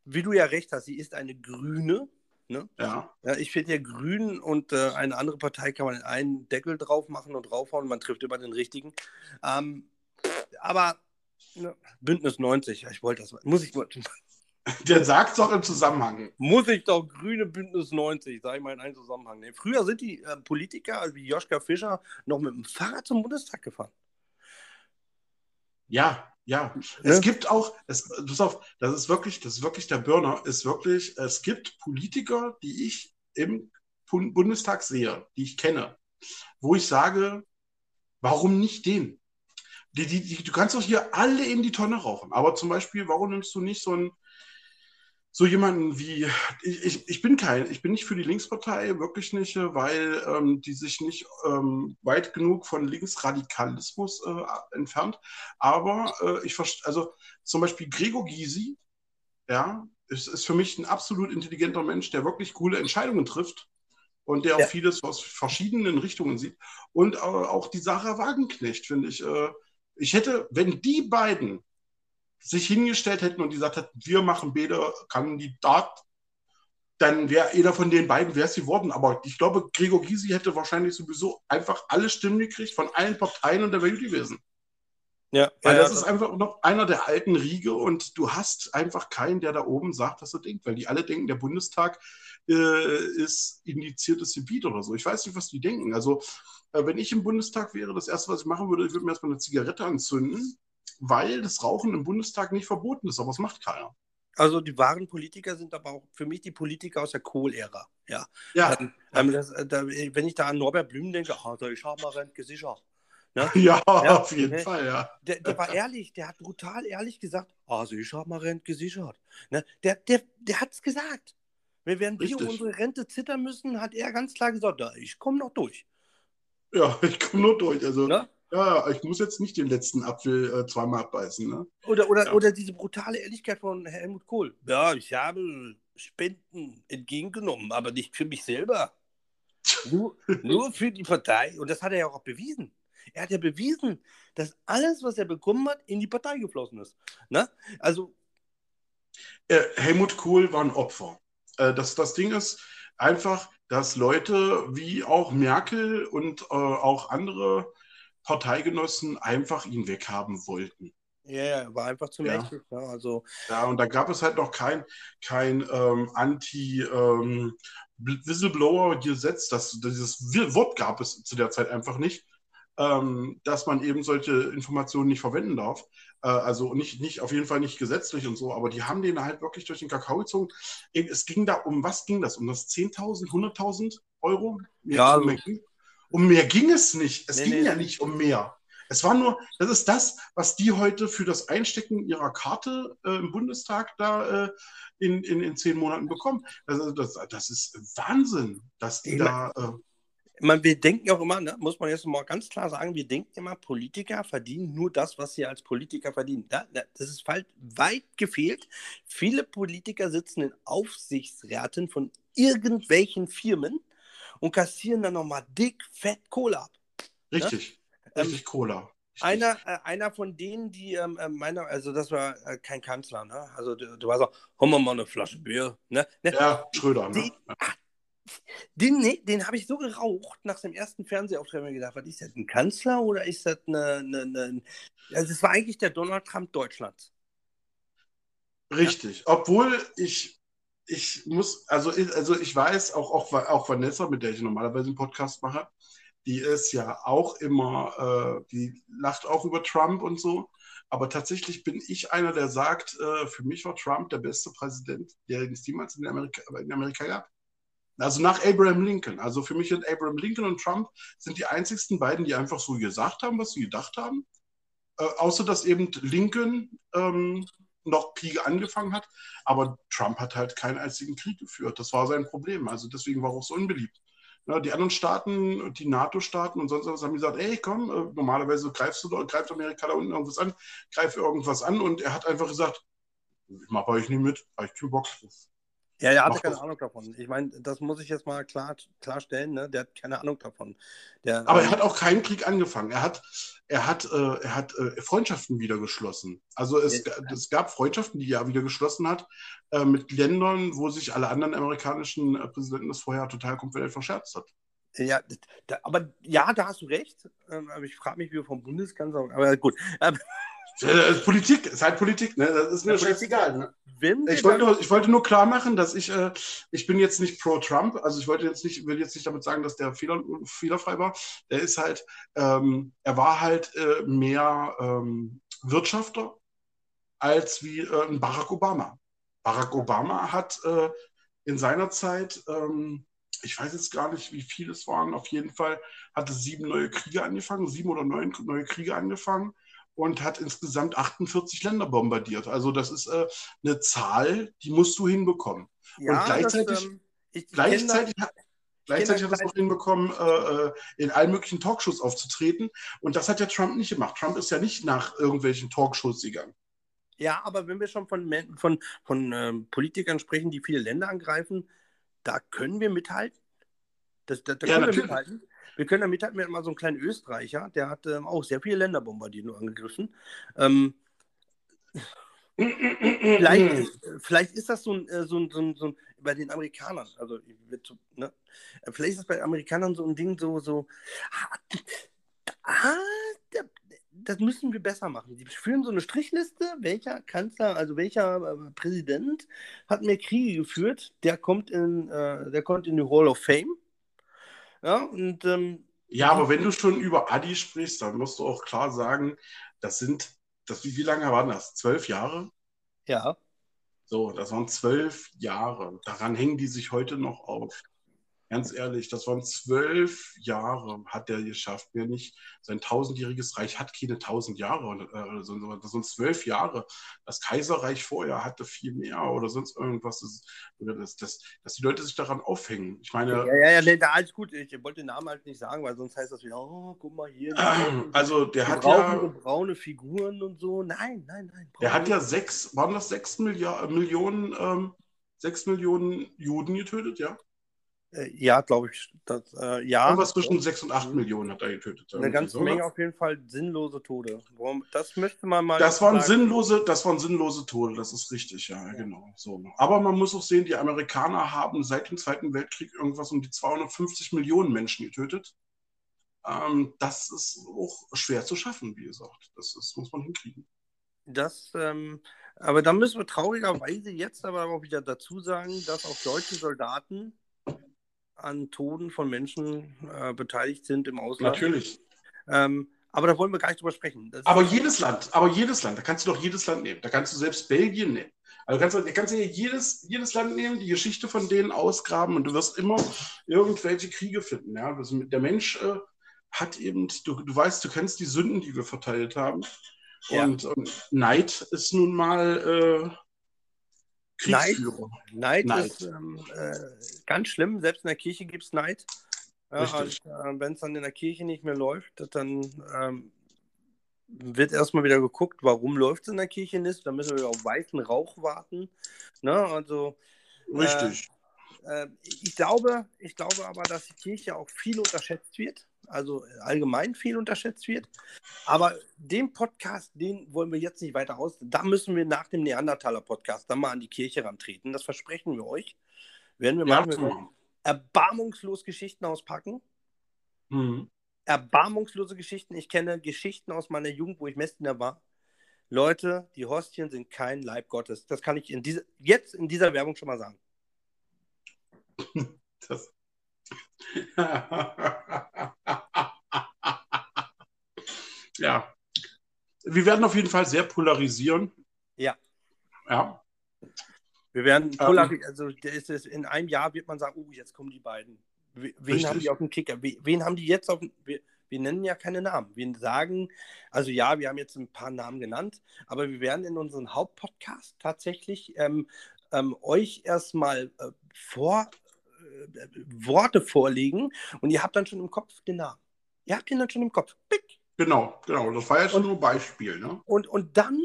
[SPEAKER 1] wie du ja recht hast, sie ist eine Grüne. Ne?
[SPEAKER 2] Ja.
[SPEAKER 1] ja. Ich finde ja grün und äh, eine andere Partei kann man einen Deckel drauf machen und draufhauen, man trifft immer den richtigen. Ähm, aber Bündnis 90, ich wollte das. Muss ich mal. [laughs]
[SPEAKER 2] Der sagt doch im Zusammenhang.
[SPEAKER 1] Muss ich doch grüne Bündnis 90, sage ich mal in einem Zusammenhang. Nee, früher sind die äh, Politiker also wie Joschka Fischer noch mit dem Fahrrad zum Bundestag gefahren.
[SPEAKER 2] Ja, ja. Ne? Es gibt auch, es, pass auf, das ist wirklich, das ist wirklich der Burner, ist wirklich, es gibt Politiker, die ich im Bundestag sehe, die ich kenne, wo ich sage, warum nicht den? Die, die, die, du kannst doch hier alle in die Tonne rauchen. Aber zum Beispiel, warum nimmst du nicht so einen so jemanden wie, ich, ich, bin kein, ich bin nicht für die Linkspartei, wirklich nicht, weil ähm, die sich nicht ähm, weit genug von Linksradikalismus äh, entfernt. Aber äh, ich verstehe, also zum Beispiel Gregor Gysi, ja, ist, ist für mich ein absolut intelligenter Mensch, der wirklich coole Entscheidungen trifft und der ja. auch vieles aus verschiedenen Richtungen sieht. Und äh, auch die Sarah Wagenknecht, finde ich. Ich hätte, wenn die beiden sich hingestellt hätten und gesagt hätten, wir machen beide Kandidat, dann wäre jeder von den beiden wäre es geworden. Aber ich glaube, Gregor Gysi hätte wahrscheinlich sowieso einfach alle Stimmen gekriegt von allen Parteien und der gut gewesen. Ja, weil ja, das ist einfach noch einer der alten Riege und du hast einfach keinen, der da oben sagt, was er denkt, weil die alle denken, der Bundestag äh, ist indiziertes Gebiet oder so. Ich weiß nicht, was die denken. Also, äh, wenn ich im Bundestag wäre, das erste, was ich machen würde, ich würde mir erstmal eine Zigarette anzünden weil das Rauchen im Bundestag nicht verboten ist, aber es macht keiner.
[SPEAKER 1] Also die wahren Politiker sind aber auch für mich die Politiker aus der Kohl-Ära. Ja. ja. Ähm, ähm das, äh, da, wenn ich da an Norbert Blüm denke, ach, ich habe mal Rent gesichert.
[SPEAKER 2] Ne? [laughs] Ja, ja, auf jeden ne? Fall, ja.
[SPEAKER 1] Der, der, war ehrlich, der hat brutal ehrlich gesagt, also ich habe mal Rent gesichert. Ne? Der, der, der hat es gesagt. Wir werden wir um unsere Rente zittern müssen, hat er ganz klar gesagt, ich komme noch durch.
[SPEAKER 2] Ja, [laughs] ich komme nur durch. Also, ne? Ja, ich muss jetzt nicht den letzten Apfel äh, zweimal abbeißen. Ne?
[SPEAKER 1] Oder, oder, ja. oder diese brutale Ehrlichkeit von Helmut Kohl. Ja, ich habe Spenden entgegengenommen, aber nicht für mich selber. [laughs] Nur, nur für die Partei. Und das hat er ja auch bewiesen. Er hat ja bewiesen, dass alles, was er bekommen hat, in die Partei geflossen ist. Ne? Also.
[SPEAKER 2] Äh, Helmut Kohl war ein Opfer. Äh, das, das Ding ist einfach, dass Leute wie auch Merkel und äh, auch andere Parteigenossen einfach ihn weghaben wollten.
[SPEAKER 1] Ja, yeah, war einfach zu mächtig. Ja. Ja, also.
[SPEAKER 2] ja, und da gab es halt noch kein, kein ähm, Anti-Whistleblower-Gesetz. Ähm, dieses Wort gab es zu der Zeit einfach nicht, ähm, dass man eben solche Informationen nicht verwenden darf. Äh, also nicht, nicht, auf jeden Fall nicht gesetzlich und so, aber die haben den halt wirklich durch den Kakao gezogen. Es ging da um, was ging das? Um das 10.000, 100.000 Euro?
[SPEAKER 1] Ja, also,
[SPEAKER 2] um mehr ging es nicht. Es nee, ging nee, ja nicht um mehr. Es war nur, das ist das, was die heute für das Einstecken ihrer Karte äh, im Bundestag da äh, in, in, in zehn Monaten bekommen. Also das, das ist Wahnsinn, dass die ich da. Äh,
[SPEAKER 1] meine, wir denken auch immer, ne, muss man jetzt mal ganz klar sagen, wir denken immer, Politiker verdienen nur das, was sie als Politiker verdienen. Da, da, das ist weit, weit gefehlt. Viele Politiker sitzen in Aufsichtsräten von irgendwelchen Firmen und kassieren dann nochmal dick, fett Kohle ab.
[SPEAKER 2] Richtig, ne? richtig ähm, Cola. Richtig.
[SPEAKER 1] Einer, äh, einer von denen, die ähm, äh, meiner, also das war äh, kein Kanzler, ne? Also du, du warst auch, hol mal eine Flasche Bier, ne?
[SPEAKER 2] ne? Ja, Schröder, ne?
[SPEAKER 1] Den, nee, den habe ich so geraucht nach dem ersten Fernsehauftritt, mir gedacht, was ist das, ein Kanzler oder ist das eine, eine, eine also es war eigentlich der Donald Trump Deutschlands.
[SPEAKER 2] Richtig, ja? obwohl ich ich muss, also, also ich weiß, auch, auch, auch Vanessa, mit der ich normalerweise einen Podcast mache, die ist ja auch immer, äh, die lacht auch über Trump und so. Aber tatsächlich bin ich einer, der sagt, äh, für mich war Trump der beste Präsident, der es jemals in Amerika, in Amerika gab. Also nach Abraham Lincoln. Also für mich sind Abraham Lincoln und Trump sind die einzigsten beiden, die einfach so gesagt haben, was sie gedacht haben. Äh, außer dass eben Lincoln ähm, noch Kriege angefangen hat. Aber Trump hat halt keinen einzigen Krieg geführt. Das war sein Problem. Also deswegen war er auch so unbeliebt. Die anderen Staaten, die NATO-Staaten und sonst was haben gesagt, ey, komm, äh, normalerweise greifst du greift Amerika da unten irgendwas an, greif irgendwas an und er hat einfach gesagt, ich mache euch nicht mit, habe ich keinen Bock drauf.
[SPEAKER 1] Ja, er hatte keine. Ahnung davon. Ich meine, das muss ich jetzt mal klar, klarstellen. Ne? Der hat keine Ahnung davon. Der,
[SPEAKER 2] Aber ähm, er hat auch keinen Krieg angefangen. Er hat, er hat, äh, er hat äh, Freundschaften wieder geschlossen. Also es, ja. es gab Freundschaften, die er wieder geschlossen hat äh, mit Ländern, wo sich alle anderen amerikanischen äh, Präsidenten das vorher total komplett verscherzt hat.
[SPEAKER 1] Ja, da, aber ja, da hast du recht. Ähm, aber ich frage mich, wie vom Bundeskanzler. Aber gut. Ähm,
[SPEAKER 2] äh, Politik, ist halt Politik, ne? Das ist mir scheißegal. Ne? Ich wollte, nur, ich wollte nur klar machen, dass ich, äh, ich bin jetzt nicht pro Trump, also ich wollte jetzt nicht, will jetzt nicht damit sagen, dass der Fehler, fehlerfrei war. Der ist halt, ähm, er war halt äh, mehr ähm, Wirtschafter als wie äh, Barack Obama. Barack Obama hat äh, in seiner Zeit, ähm, ich weiß jetzt gar nicht, wie viele es waren, auf jeden Fall hatte sieben neue Kriege angefangen, sieben oder neun neue Kriege angefangen und hat insgesamt 48 Länder bombardiert. Also das ist äh, eine Zahl, die musst du hinbekommen.
[SPEAKER 1] Ja,
[SPEAKER 2] und gleichzeitig,
[SPEAKER 1] das, ähm, ich, ich
[SPEAKER 2] gleichzeitig, hat, gleichzeitig hat er es noch hinbekommen, äh, äh, in allen möglichen Talkshows aufzutreten. Und das hat ja Trump nicht gemacht. Trump ist ja nicht nach irgendwelchen Talkshows gegangen.
[SPEAKER 1] Ja, aber wenn wir schon von, von, von ähm, Politikern sprechen, die viele Länder angreifen, da können wir mithalten. Das, da, da
[SPEAKER 2] Ja,
[SPEAKER 1] können wir
[SPEAKER 2] natürlich.
[SPEAKER 1] mithalten. Wir können da mithalten. Wir hatten mal so einen kleinen Österreicher, der hat ähm, auch sehr viele Länder bombardiert und angegriffen. Ähm, vielleicht, [clears throat] vielleicht ist das so ein, äh, so ein, so ein, so ein bei den Amerikanern, also ne, äh, vielleicht ist das bei Amerikanern so ein Ding, so, so, ah, ah, da- das müssen wir besser machen. Die führen so eine Strichliste, welcher Kanzler, also welcher äh, Präsident hat mehr Kriege geführt, der kommt in, äh, der kommt in die Hall of Fame. Ja, und ähm,
[SPEAKER 2] Ja, aber wenn du schon über Adi sprichst, dann musst du auch klar sagen, das sind, das, wie, wie lange waren das? Zwölf Jahre?
[SPEAKER 1] ja,
[SPEAKER 2] So, das waren zwölf Jahre. Daran hängen die sich heute noch auf. Ganz ehrlich, das waren zwölf Jahre, hat der geschafft. Wer nicht, sein tausendjähriges Reich hat keine tausend Jahre, äh, oder so, das sind zwölf Jahre. Das Kaiserreich vorher hatte viel mehr oder sonst irgendwas. Das, das, das, dass die Leute sich daran aufhängen. Ich meine,
[SPEAKER 1] ja, ja, ja, nee, alles gut. Ich wollte den Namen halt nicht sagen, weil sonst heißt das wieder, oh, guck mal hier. brauchen-
[SPEAKER 2] also der hat ja,
[SPEAKER 1] braune Figuren und so. Nein, nein, nein.
[SPEAKER 2] der hat ja sechs, waren das sechs Milliard, Millionen, ähm, sechs Millionen Juden getötet, ja?
[SPEAKER 1] Äh, ja, glaube ich. Das, äh, ja.
[SPEAKER 2] Irgendwas zwischen sechs und acht
[SPEAKER 1] Mhm.
[SPEAKER 2] Millionen hat er getötet.
[SPEAKER 1] Eine ganze
[SPEAKER 2] so?
[SPEAKER 1] Menge auf jeden Fall sinnlose Tode. Warum, das möchte man mal.
[SPEAKER 2] Das waren
[SPEAKER 1] sagen.
[SPEAKER 2] sinnlose, das waren sinnlose Tode, das ist richtig, ja, genau. So. Aber man muss auch sehen, die Amerikaner haben seit dem Zweiten Weltkrieg irgendwas um die 250 Millionen Menschen getötet. Ähm, das ist auch schwer zu schaffen, wie gesagt. Das ist, muss man hinkriegen.
[SPEAKER 1] Das, ähm, aber da müssen wir traurigerweise jetzt aber auch wieder dazu sagen, dass auch deutsche Soldaten an Toten von Menschen äh, beteiligt sind im Ausland.
[SPEAKER 2] Natürlich.
[SPEAKER 1] Ähm, aber da wollen wir gar nicht drüber sprechen. Das
[SPEAKER 2] Aber jedes Land, aber jedes Land, da kannst du doch jedes Land nehmen. Da kannst du selbst Belgien nehmen. Also kannst du kannst ja jedes, jedes Land nehmen, die Geschichte von denen ausgraben und du wirst immer irgendwelche Kriege finden. Ja? Also der Mensch äh, hat eben, du, du weißt, du kennst die Sünden, die wir verteilt haben.
[SPEAKER 1] Ja.
[SPEAKER 2] Und, und Neid ist nun mal äh, Kriegsführer.
[SPEAKER 1] Neid,
[SPEAKER 2] Neid.
[SPEAKER 1] ist ähm, äh, ganz schlimm. Selbst in der Kirche gibt es Neid. Ja, und, äh, Wenn es dann in der Kirche nicht mehr läuft, dann ähm, wird erstmal wieder geguckt, warum läuft es in der Kirche nicht. Dann müssen wir auf weißen Rauch warten. Ne? Also
[SPEAKER 2] Richtig.
[SPEAKER 1] äh, ich, glaube, ich glaube aber, dass die Kirche auch viel unterschätzt wird. Also allgemein viel unterschätzt wird. Aber den Podcast, den wollen wir jetzt nicht weiter aus. Da müssen wir nach dem Neandertaler-Podcast dann mal an die Kirche rantreten. Das versprechen wir euch. Werden wir
[SPEAKER 2] ja,
[SPEAKER 1] werden erbarmungslos Geschichten auspacken.
[SPEAKER 2] hm.
[SPEAKER 1] Erbarmungslose Geschichten. Ich kenne Geschichten aus meiner Jugend, wo ich Messdiener war. Leute, die Hostien sind kein Leib Gottes. Das kann ich in diese, jetzt in dieser Werbung schon mal sagen. [laughs]
[SPEAKER 2] Das. [laughs] ja. Wir werden auf jeden Fall sehr polarisieren.
[SPEAKER 1] Ja.
[SPEAKER 2] Ja.
[SPEAKER 1] Wir werden
[SPEAKER 2] Ähm.
[SPEAKER 1] polari also der ist es in einem Jahr wird man sagen, oh, jetzt kommen die beiden. We- Wen
[SPEAKER 2] Richtig.
[SPEAKER 1] haben die auf dem Kicker? We- Wen haben die jetzt auf dem. Wir, wir nennen ja keine Namen. Wir sagen, also ja, wir haben jetzt ein paar Namen genannt, aber wir werden in unserem Hauptpodcast tatsächlich ähm, ähm, euch erstmal äh, vor, Worte vorlegen und ihr habt dann schon im Kopf den Namen. Ihr habt ihn dann schon im Kopf. Pick.
[SPEAKER 2] Genau, genau. Das war jetzt nur ein Beispiel. Ne?
[SPEAKER 1] Und, und dann,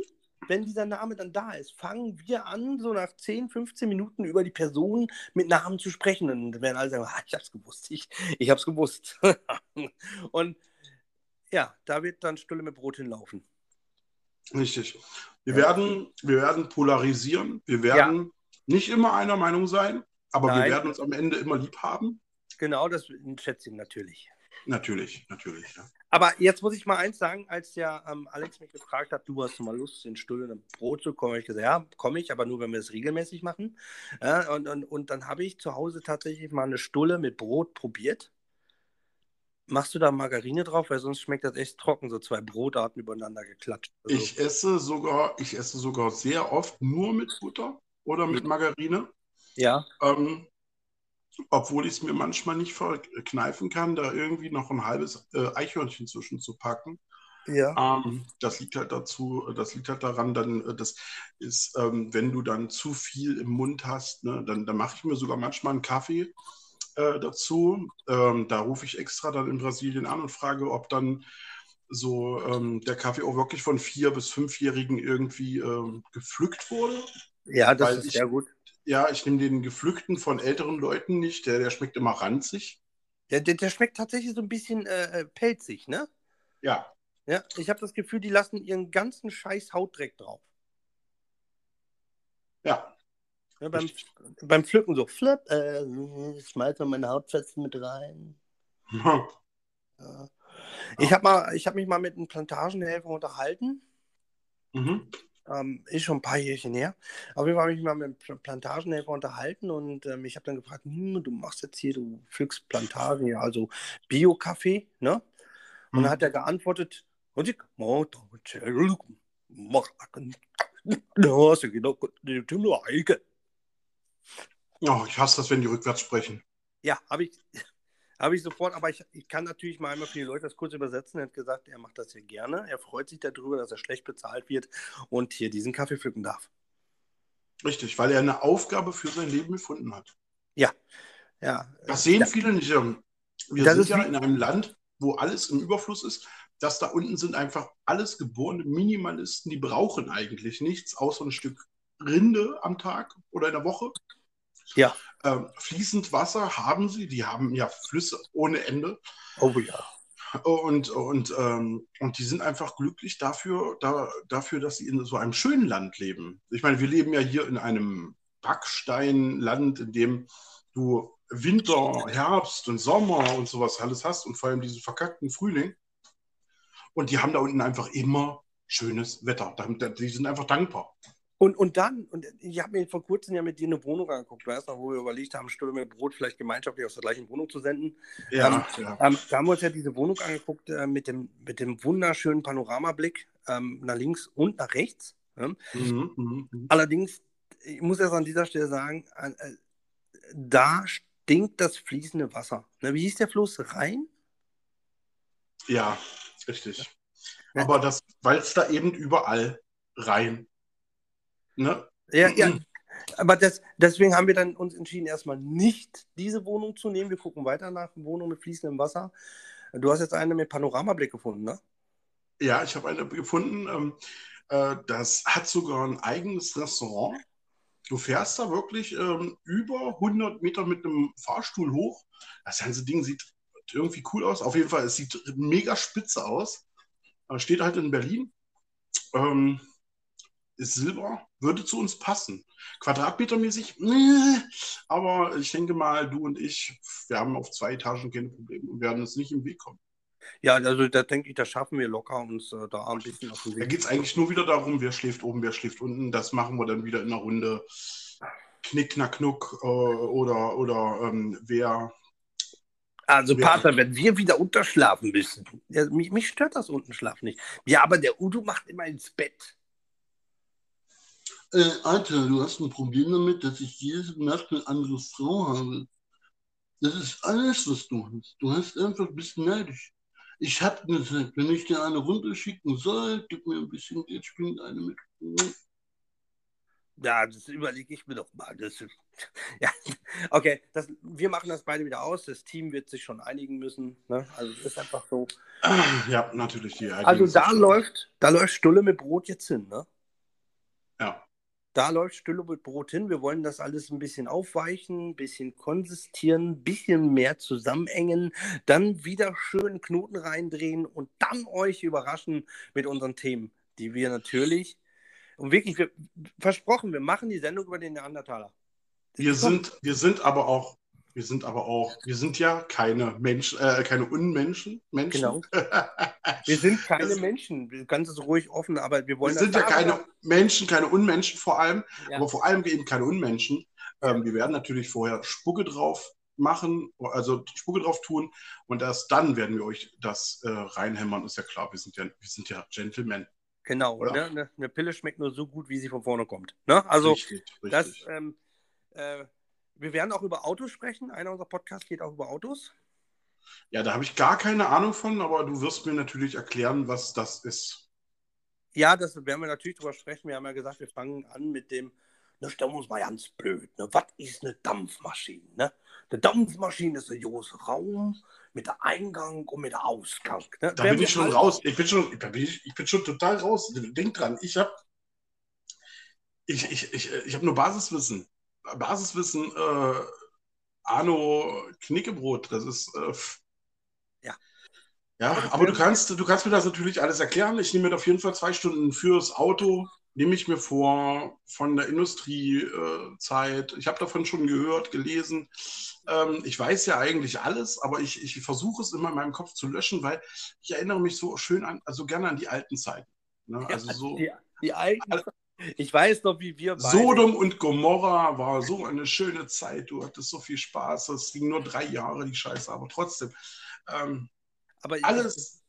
[SPEAKER 1] wenn dieser Name dann da ist, fangen wir an, so nach 10, 15 Minuten über die Person mit Namen zu sprechen. Und dann werden alle sagen, ah, ich hab's gewusst, ich, ich hab's gewusst. [laughs] und ja, da wird dann Stulle mit Brot hinlaufen.
[SPEAKER 2] Richtig. Wir,
[SPEAKER 1] Ja.
[SPEAKER 2] werden, wir werden polarisieren. Wir werden nicht immer einer Meinung sein, aber
[SPEAKER 1] Nein.
[SPEAKER 2] wir werden uns am Ende immer lieb haben.
[SPEAKER 1] Genau, das schätze ich natürlich.
[SPEAKER 2] Natürlich, natürlich. Ja.
[SPEAKER 1] Aber jetzt muss ich mal eins sagen, als ja ähm, Alex mich gefragt hat, du hast mal Lust, in Stulle mit Brot zu kommen, habe ich gesagt, ja, komme ich, aber nur, wenn wir es regelmäßig machen. Ja, und, und, und dann habe ich zu Hause tatsächlich mal eine Stulle mit Brot probiert. Machst du da Margarine drauf, weil sonst schmeckt das echt trocken, so zwei Brotarten übereinander geklatscht. Also,
[SPEAKER 2] Ich esse sogar, ich esse sogar sehr oft nur mit Butter oder mit Margarine.
[SPEAKER 1] Ja,
[SPEAKER 2] Ähm, obwohl ich es mir manchmal nicht verkneifen kann, da irgendwie noch ein halbes äh, Eichhörnchen zwischen zu packen. Ja. Ähm, das liegt halt dazu, das liegt halt daran, dann, äh, das ist, ähm, wenn du dann zu viel im Mund hast, ne, dann, dann mache ich mir sogar manchmal einen Kaffee äh, dazu. Ähm, da rufe ich extra dann in Brasilien an und frage, ob dann so ähm, der Kaffee auch wirklich von vier- bis fünfjährigen irgendwie ähm, gepflückt wurde.
[SPEAKER 1] Ja, das Weil ist ich, sehr gut.
[SPEAKER 2] Ja, ich nehme den gepflückten von älteren Leuten nicht, der, der schmeckt immer ranzig.
[SPEAKER 1] Ja, der, der schmeckt tatsächlich so ein bisschen äh, äh pelzig, ne?
[SPEAKER 2] Ja.
[SPEAKER 1] Ja, ich habe das Gefühl, die lassen ihren ganzen Scheiß Hautdreck drauf.
[SPEAKER 2] Ja.
[SPEAKER 1] ja beim, beim Pflücken so, flip, äh, schmeiß mal meine Hautfetzen mit rein. ja. Ich habe hab mich mal mit einem Plantagenhelfer unterhalten. Mhm. Ähm, ist schon ein paar Jährchen her. Auf jeden Fall habe ich mich mal mit einem Plantagenhelfer unterhalten und ähm, ich habe dann gefragt, hm, du machst jetzt hier, du pflückst Plantagen, also Bio-Kaffee, ne? Und mhm. dann hat er geantwortet, [laughs] oh, ich
[SPEAKER 2] hasse das, wenn die rückwärts sprechen.
[SPEAKER 1] Ja, habe ich, habe ich sofort, aber ich, ich kann natürlich mal einmal für die Leute das kurz übersetzen. Er hat gesagt, er macht das hier gerne. Er freut sich darüber, dass er schlecht bezahlt wird und hier diesen Kaffee pflücken darf.
[SPEAKER 2] Richtig, weil er eine Aufgabe für sein Leben gefunden hat.
[SPEAKER 1] Ja. ja.
[SPEAKER 2] Das sehen ja. viele nicht. Wir das sind ja in einem Land, wo alles im Überfluss ist. Das da unten sind einfach alles geborene Minimalisten, die brauchen eigentlich nichts, außer ein Stück Rinde am Tag oder in der Woche.
[SPEAKER 1] Ja.
[SPEAKER 2] Ähm, fließend Wasser haben sie, die haben ja Flüsse ohne Ende.
[SPEAKER 1] Oh ja.
[SPEAKER 2] Und, und, ähm, und die sind einfach glücklich dafür, da, dafür, dass sie in so einem schönen Land leben. Ich meine, wir leben ja hier in einem Backsteinland, in dem du Winter, Herbst und Sommer und sowas alles hast und vor allem diesen verkackten Frühling. Und die haben da unten einfach immer schönes Wetter. Die sind einfach dankbar.
[SPEAKER 1] Und, und dann, und ich habe mir vor kurzem ja mit dir eine Wohnung angeguckt, weißt du, wo wir überlegt haben, Stunde mit Brot vielleicht gemeinschaftlich aus der gleichen Wohnung zu senden.
[SPEAKER 2] Ja, ähm, ja.
[SPEAKER 1] Ähm, da haben wir uns ja diese Wohnung angeguckt äh, mit, dem, mit dem wunderschönen Panoramablick ähm, nach links und nach rechts. Ja. Mhm, mh, mh. Allerdings, ich muss erst an dieser Stelle sagen, äh, da stinkt das fließende Wasser. Na, wie hieß der Fluss? Rhein?
[SPEAKER 2] Ja, richtig. Aber das, weil es da eben überall rein
[SPEAKER 1] Ne? Ja, ja. Aber das, deswegen haben wir dann uns entschieden, erstmal nicht diese Wohnung zu nehmen. Wir gucken weiter nach Wohnungen mit fließendem Wasser. Du hast jetzt eine mit Panoramablick gefunden, ne?
[SPEAKER 2] Ja, ich habe eine gefunden. Ähm, äh, das hat sogar ein eigenes Restaurant. Du fährst da wirklich ähm, über 100 Meter mit einem Fahrstuhl hoch. Das ganze Ding sieht irgendwie cool aus. Auf jeden Fall, es sieht mega spitze aus. Steht halt in Berlin. Ähm, ist Silber, würde zu uns passen. Quadratmetermäßig, nee, aber ich denke mal, du und ich, wir haben auf zwei Etagen keine Probleme und werden uns nicht im Weg kommen.
[SPEAKER 1] Ja, also da denke ich, das schaffen wir locker uns äh, da ein bisschen auf den
[SPEAKER 2] Weg. Da geht es eigentlich nur wieder darum, wer schläft oben, wer schläft unten. Das machen wir dann wieder in einer Runde Knick, Knack, Knuck äh, oder, oder ähm, wer.
[SPEAKER 1] Also, wer, Pater, wenn wir wieder unterschlafen müssen, ja, mich, mich stört das Untenschlafen nicht. Ja, aber der Udo macht immer ins Bett
[SPEAKER 2] äh, Alter, du hast ein Problem damit, dass ich jedes Nacht eine andere Frau habe. Das ist alles, was du hast. Du hast einfach ein bisschen neidisch. Ich hab gesagt, wenn ich dir eine runterschicken soll, gib mir ein bisschen Geld, springt eine mit.
[SPEAKER 1] Ja, das überlege ich mir doch mal. Das, [laughs] ja, okay, das, wir machen das beide wieder aus. Das Team wird sich schon einigen müssen. Ne? Also es ist einfach so.
[SPEAKER 2] Ja, natürlich die
[SPEAKER 1] Also da läuft, da läuft Stulle mit Brot jetzt hin, ne?
[SPEAKER 2] Ja.
[SPEAKER 1] Da läuft Stille mit Brot hin. Wir wollen das alles ein bisschen aufweichen, ein bisschen konsistieren, ein bisschen mehr zusammenengen, dann wieder schön Knoten reindrehen und dann euch überraschen mit unseren Themen, die wir natürlich, und wirklich, wir, versprochen, wir machen die Sendung über den Neandertaler.
[SPEAKER 2] Wir sind, wir sind aber auch wir sind aber auch, wir sind ja keine Menschen, äh, keine Unmenschen. Menschen. Genau. [laughs]
[SPEAKER 1] wir sind keine das, Menschen. Ganz ruhig offen, aber wir wollen.
[SPEAKER 2] Wir sind ja keine Menschen, keine Unmenschen vor allem, ja. aber vor allem eben keine Unmenschen. Ähm, wir werden natürlich vorher Spucke drauf machen, also Spucke drauf tun und erst dann werden wir euch das äh, reinhämmern, ist ja klar. Wir sind ja, wir sind ja Gentlemen.
[SPEAKER 1] Genau, ne? eine, eine, Pille schmeckt nur so gut, wie sie von vorne kommt. Ne? Also richtig, richtig. das ähm, äh, wir werden auch über Autos sprechen. Einer unserer Podcasts geht auch über Autos.
[SPEAKER 2] Ja, da habe ich gar keine Ahnung von, aber du wirst mir natürlich erklären, was das ist.
[SPEAKER 1] Ja, das werden wir natürlich drüber sprechen. Wir haben ja gesagt, wir fangen an mit dem, ne, stellen wir uns mal ganz blöd. Ne? Was ist eine Dampfmaschine? Ne? Eine Dampfmaschine ist ein großer Raum mit der Eingang und mit der Ausgang. Ne?
[SPEAKER 2] Da bin ich schon raus. Ich bin schon, ich bin schon total raus. Denk dran, ich habe ich, ich, ich, ich hab nur Basiswissen. Basiswissen, äh, Arno Knickebrot, das ist. Äh,
[SPEAKER 1] ja.
[SPEAKER 2] Ja, aber du kannst, du kannst mir das natürlich alles erklären. Ich nehme mir auf jeden Fall zwei Stunden fürs Auto, nehme ich mir vor, von der Industriezeit. Äh, ich habe davon schon gehört, gelesen. Ähm, ich weiß ja eigentlich alles, aber ich, ich versuche es immer in meinem Kopf zu löschen, weil ich erinnere mich so schön an, also gerne an die alten Zeiten. Ne? Also so,
[SPEAKER 1] die, die alten ich weiß noch, wie wir
[SPEAKER 2] beide... Sodom und Gomorra war so eine schöne Zeit. Du hattest so viel Spaß. Es ging nur drei Jahre, die Scheiße, aber trotzdem. Ähm,
[SPEAKER 1] aber alles.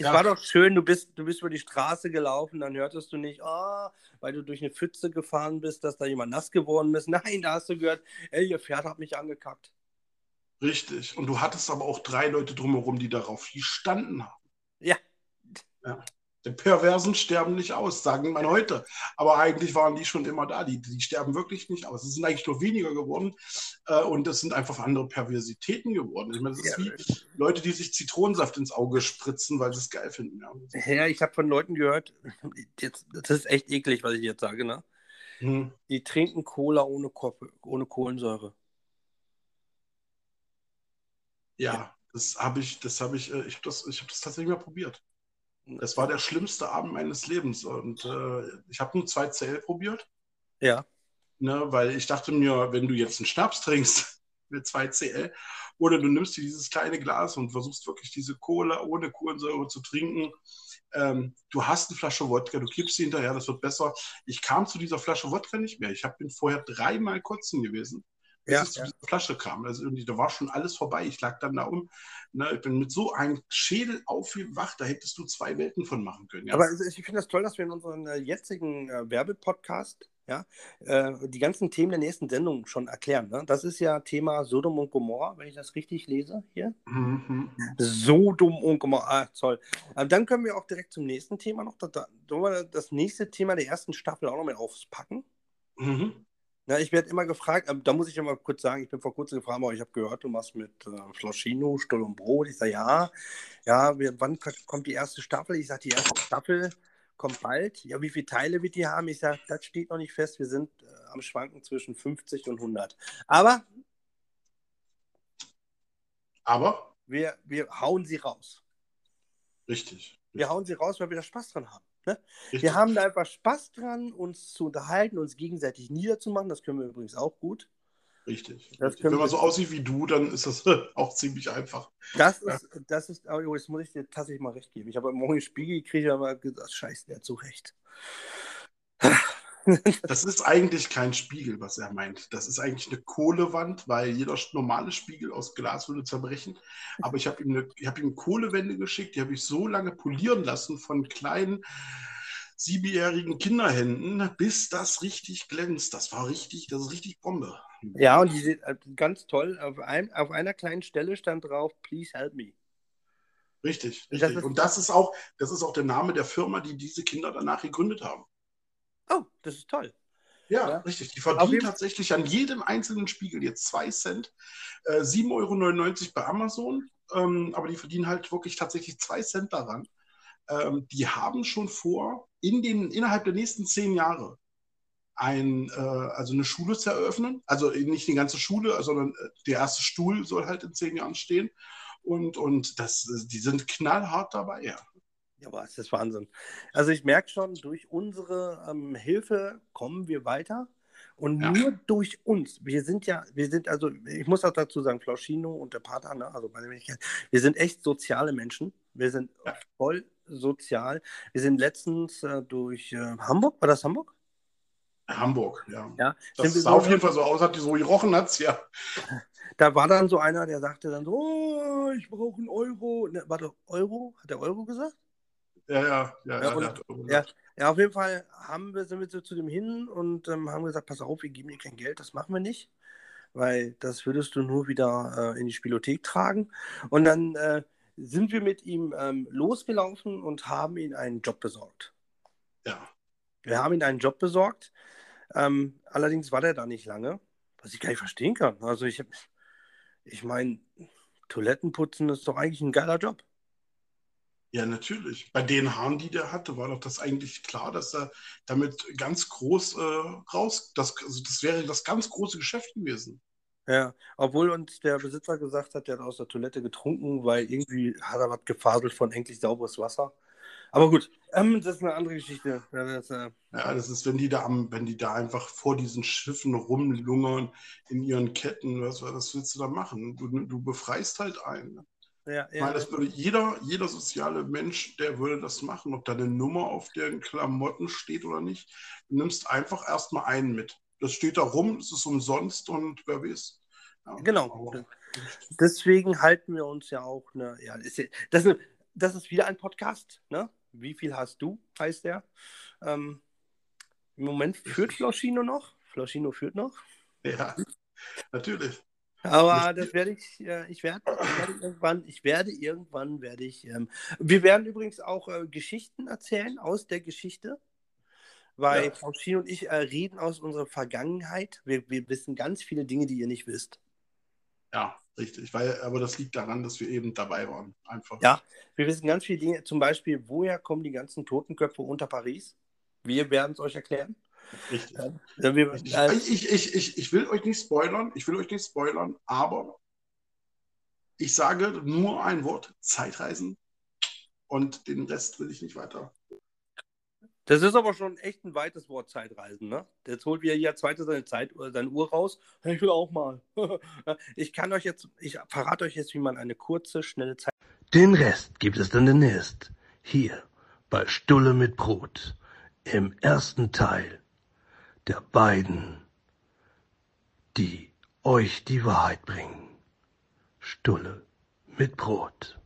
[SPEAKER 1] Es ja. war doch schön, du bist, du bist über die Straße gelaufen, dann hörtest du nicht, oh, weil du durch eine Pfütze gefahren bist, dass da jemand nass geworden ist. Nein, da hast du gehört, ey, ihr Pferd hat mich angekackt.
[SPEAKER 2] Richtig. Und du hattest aber auch drei Leute drumherum, die darauf gestanden haben.
[SPEAKER 1] Ja.
[SPEAKER 2] ja. Die Perversen sterben nicht aus, sagen man heute. Aber eigentlich waren die schon immer da. Die, die sterben wirklich nicht aus. Es sind eigentlich nur weniger geworden äh, und es sind einfach andere Perversitäten geworden. Ich meine, das ist wie Leute, die sich Zitronensaft ins Auge spritzen, weil sie es geil finden.
[SPEAKER 1] Ja, ja ich habe von Leuten gehört, [laughs] jetzt, das ist echt eklig, was ich jetzt sage, ne? Hm. Die trinken Cola ohne, ohne Kohlensäure.
[SPEAKER 2] Ja, das habe ich, das habe ich, äh, ich habe das, hab das tatsächlich mal probiert. Es war der schlimmste Abend meines Lebens. Und äh, ich habe nur zwei CL probiert.
[SPEAKER 1] Ja.
[SPEAKER 2] Ne, weil ich dachte mir, wenn du jetzt einen Schnaps trinkst [laughs] mit zwei CL oder du nimmst dir dieses kleine Glas und versuchst wirklich diese Cola ohne Kohlensäure zu trinken, ähm, du hast eine Flasche Wodka, du kippst sie hinterher, das wird besser. Ich kam zu dieser Flasche Wodka nicht mehr. Ich bin vorher dreimal kotzen gewesen ja, zu ja. dieser Flasche kam. Also irgendwie, da war schon alles vorbei. Ich lag dann da um. Ne, ich bin mit so einem Schädel aufgewacht, da hättest du zwei Welten von machen können.
[SPEAKER 1] Ja. Aber ich finde das toll, dass wir in unserem äh, jetzigen äh, Werbepodcast ja, äh, die ganzen Themen der nächsten Sendung schon erklären. Ne? Das ist ja Thema Sodom und Gomorra, wenn ich das richtig lese hier. Mhm. Sodom und Gomorra, ah, toll. Aber dann können wir auch direkt zum nächsten Thema noch, das, das nächste Thema der ersten Staffel auch noch mal aufpacken. Mhm. Ja, ich werde immer gefragt, ähm, da muss ich ja mal kurz sagen, ich bin vor kurzem gefragt, aber ich habe gehört, du machst mit äh, Floschino, Stoll und Brot. Ich sage, ja, ja, wir, wann kommt die erste Staffel? Ich sage, die erste Staffel kommt bald. Ja, wie viele Teile wird die haben? Ich sage, das steht noch nicht fest. Wir sind äh, am Schwanken zwischen 50 und 100. Aber,
[SPEAKER 2] aber
[SPEAKER 1] wir, wir hauen sie raus.
[SPEAKER 2] Richtig.
[SPEAKER 1] Wir hauen sie raus, weil wir da Spaß dran haben. Ne? Wir haben da einfach Spaß dran, uns zu unterhalten, uns gegenseitig niederzumachen. Das können wir übrigens auch gut.
[SPEAKER 2] Richtig. richtig. Wenn man so aussieht wie du, dann ist das [laughs] auch ziemlich einfach.
[SPEAKER 1] Das ist, ja. das ist, oh, jetzt muss ich dir tatsächlich mal recht geben. Ich habe morgen einen Spiegel gekriegt, aber gesagt, scheiße, der hat so recht.
[SPEAKER 2] Das ist eigentlich kein Spiegel, was er meint. Das ist eigentlich eine Kohlewand, weil jeder normale Spiegel aus Glas würde zerbrechen. Aber ich habe ihm, eine, hab ihm Kohlewände geschickt, die habe ich so lange polieren lassen von kleinen siebenjährigen Kinderhänden, bis das richtig glänzt. Das war richtig, das ist richtig Bombe.
[SPEAKER 1] Ja, und die sind äh, ganz toll. Auf, ein, auf einer kleinen Stelle stand drauf, please help me.
[SPEAKER 2] Richtig, richtig. Das und das ist auch, das ist auch der Name der Firma, die diese Kinder danach gegründet haben.
[SPEAKER 1] Oh, das ist toll.
[SPEAKER 2] Ja, ja. richtig. Die verdienen tatsächlich an jedem einzelnen Spiegel jetzt 2 Cent. Äh, 7,99 Euro bei Amazon. Ähm, aber die verdienen halt wirklich tatsächlich 2 Cent daran. Ähm, die haben schon vor, in den, innerhalb der nächsten zehn Jahre ein, äh, also eine Schule zu eröffnen. Also nicht die ganze Schule, sondern äh, der erste Stuhl soll halt in zehn Jahren stehen. Und, und das, die sind knallhart dabei, ja.
[SPEAKER 1] Ja, aber es ist Wahnsinn. Also ich merke schon, durch unsere ähm, Hilfe kommen wir weiter. Und ja. nur durch uns. Wir sind ja, wir sind also, ich muss auch dazu sagen, Flauschino und der Pater, ne, also wir sind echt soziale Menschen. Wir sind ja. voll sozial. Wir sind letztens äh, durch äh, Hamburg, war das Hamburg?
[SPEAKER 2] Hamburg, ja.
[SPEAKER 1] ja.
[SPEAKER 2] Das sah so auf jeden Fall so aus, hat die so gerochen hat es, ja.
[SPEAKER 1] Da war dann so einer, der sagte dann so, oh, ich brauche einen Euro. Ne, warte, Euro? Hat der Euro gesagt?
[SPEAKER 2] Ja, ja, ja. Ja,
[SPEAKER 1] und, ja, ja, auf jeden Fall haben wir, sind wir so zu dem hin und ähm, haben gesagt, pass auf, wir geben dir kein Geld, das machen wir nicht. weil das würdest du nur wieder äh, in die Spielothek tragen. Und dann äh, sind wir mit ihm ähm, losgelaufen und haben ihm einen Job besorgt.
[SPEAKER 2] Ja.
[SPEAKER 1] Wir haben ihm einen Job besorgt. Ähm, allerdings war der da nicht lange, was ich gar nicht verstehen kann. Also ich, ich meine, Toilettenputzen ist doch eigentlich ein geiler Job.
[SPEAKER 2] Ja, natürlich. Bei den Haaren, die der hatte, war doch das eigentlich klar, dass er damit ganz groß äh, raus, das, also das wäre das ganz große Geschäft gewesen.
[SPEAKER 1] Ja, obwohl uns der Besitzer gesagt hat, der hat aus der Toilette getrunken, weil irgendwie hat er was gefaselt von endlich sauberes Wasser. Aber gut, ähm, das ist eine andere Geschichte. Ja, das,
[SPEAKER 2] äh... ja, das ist, wenn die da am, wenn die da einfach vor diesen Schiffen rumlungern in ihren Ketten, was, was willst du da machen? Du, du befreist halt einen. Ne? Ja, ja, meine, das würde jeder, jeder soziale Mensch, der würde das machen, ob da eine Nummer auf den Klamotten steht oder nicht. Du nimmst einfach erstmal einen mit. Das steht da rum, es ist umsonst und wer weiß.
[SPEAKER 1] Ja, genau. Deswegen halten wir uns ja auch eine, ja, ist, das, ist, das ist wieder ein Podcast, ne? Wie viel hast du, heißt der. Ähm, Im Moment führt Floschino noch. Floschino führt noch.
[SPEAKER 2] Ja, natürlich.
[SPEAKER 1] Aber das werde ich, äh, ich werde, irgendwann, ich werde irgendwann, werde ich, ähm, wir werden übrigens auch äh, Geschichten erzählen aus der Geschichte, weil ja. Frau Schien und ich äh, reden aus unserer Vergangenheit. Wir, wir wissen ganz viele Dinge, die ihr nicht wisst.
[SPEAKER 2] Ja, richtig, weil, aber das liegt daran, dass wir eben dabei waren, einfach.
[SPEAKER 1] Ja, wir wissen ganz viele Dinge, zum Beispiel, woher kommen die ganzen Totenköpfe unter Paris? Wir werden es euch erklären.
[SPEAKER 2] Ja, wir. Äh, ich, ich, ich, ich will euch nicht spoilern, ich will euch nicht spoilern, aber ich sage nur ein Wort: Zeitreisen und den Rest will ich nicht weiter.
[SPEAKER 1] Das ist aber schon echt ein weites Wort, Zeitreisen, ne? Jetzt holt wieder hier zweite seine Zeit oder seine Uhr raus. Ich will auch mal. [laughs] ich kann euch jetzt, ich verrate euch jetzt, wie man eine kurze, schnelle Zeit.
[SPEAKER 3] Den Rest gibt es dann demnächst. Hier bei Stulle mit Brot. Im ersten Teil der beiden, die euch die Wahrheit bringen. Stulle mit Brot.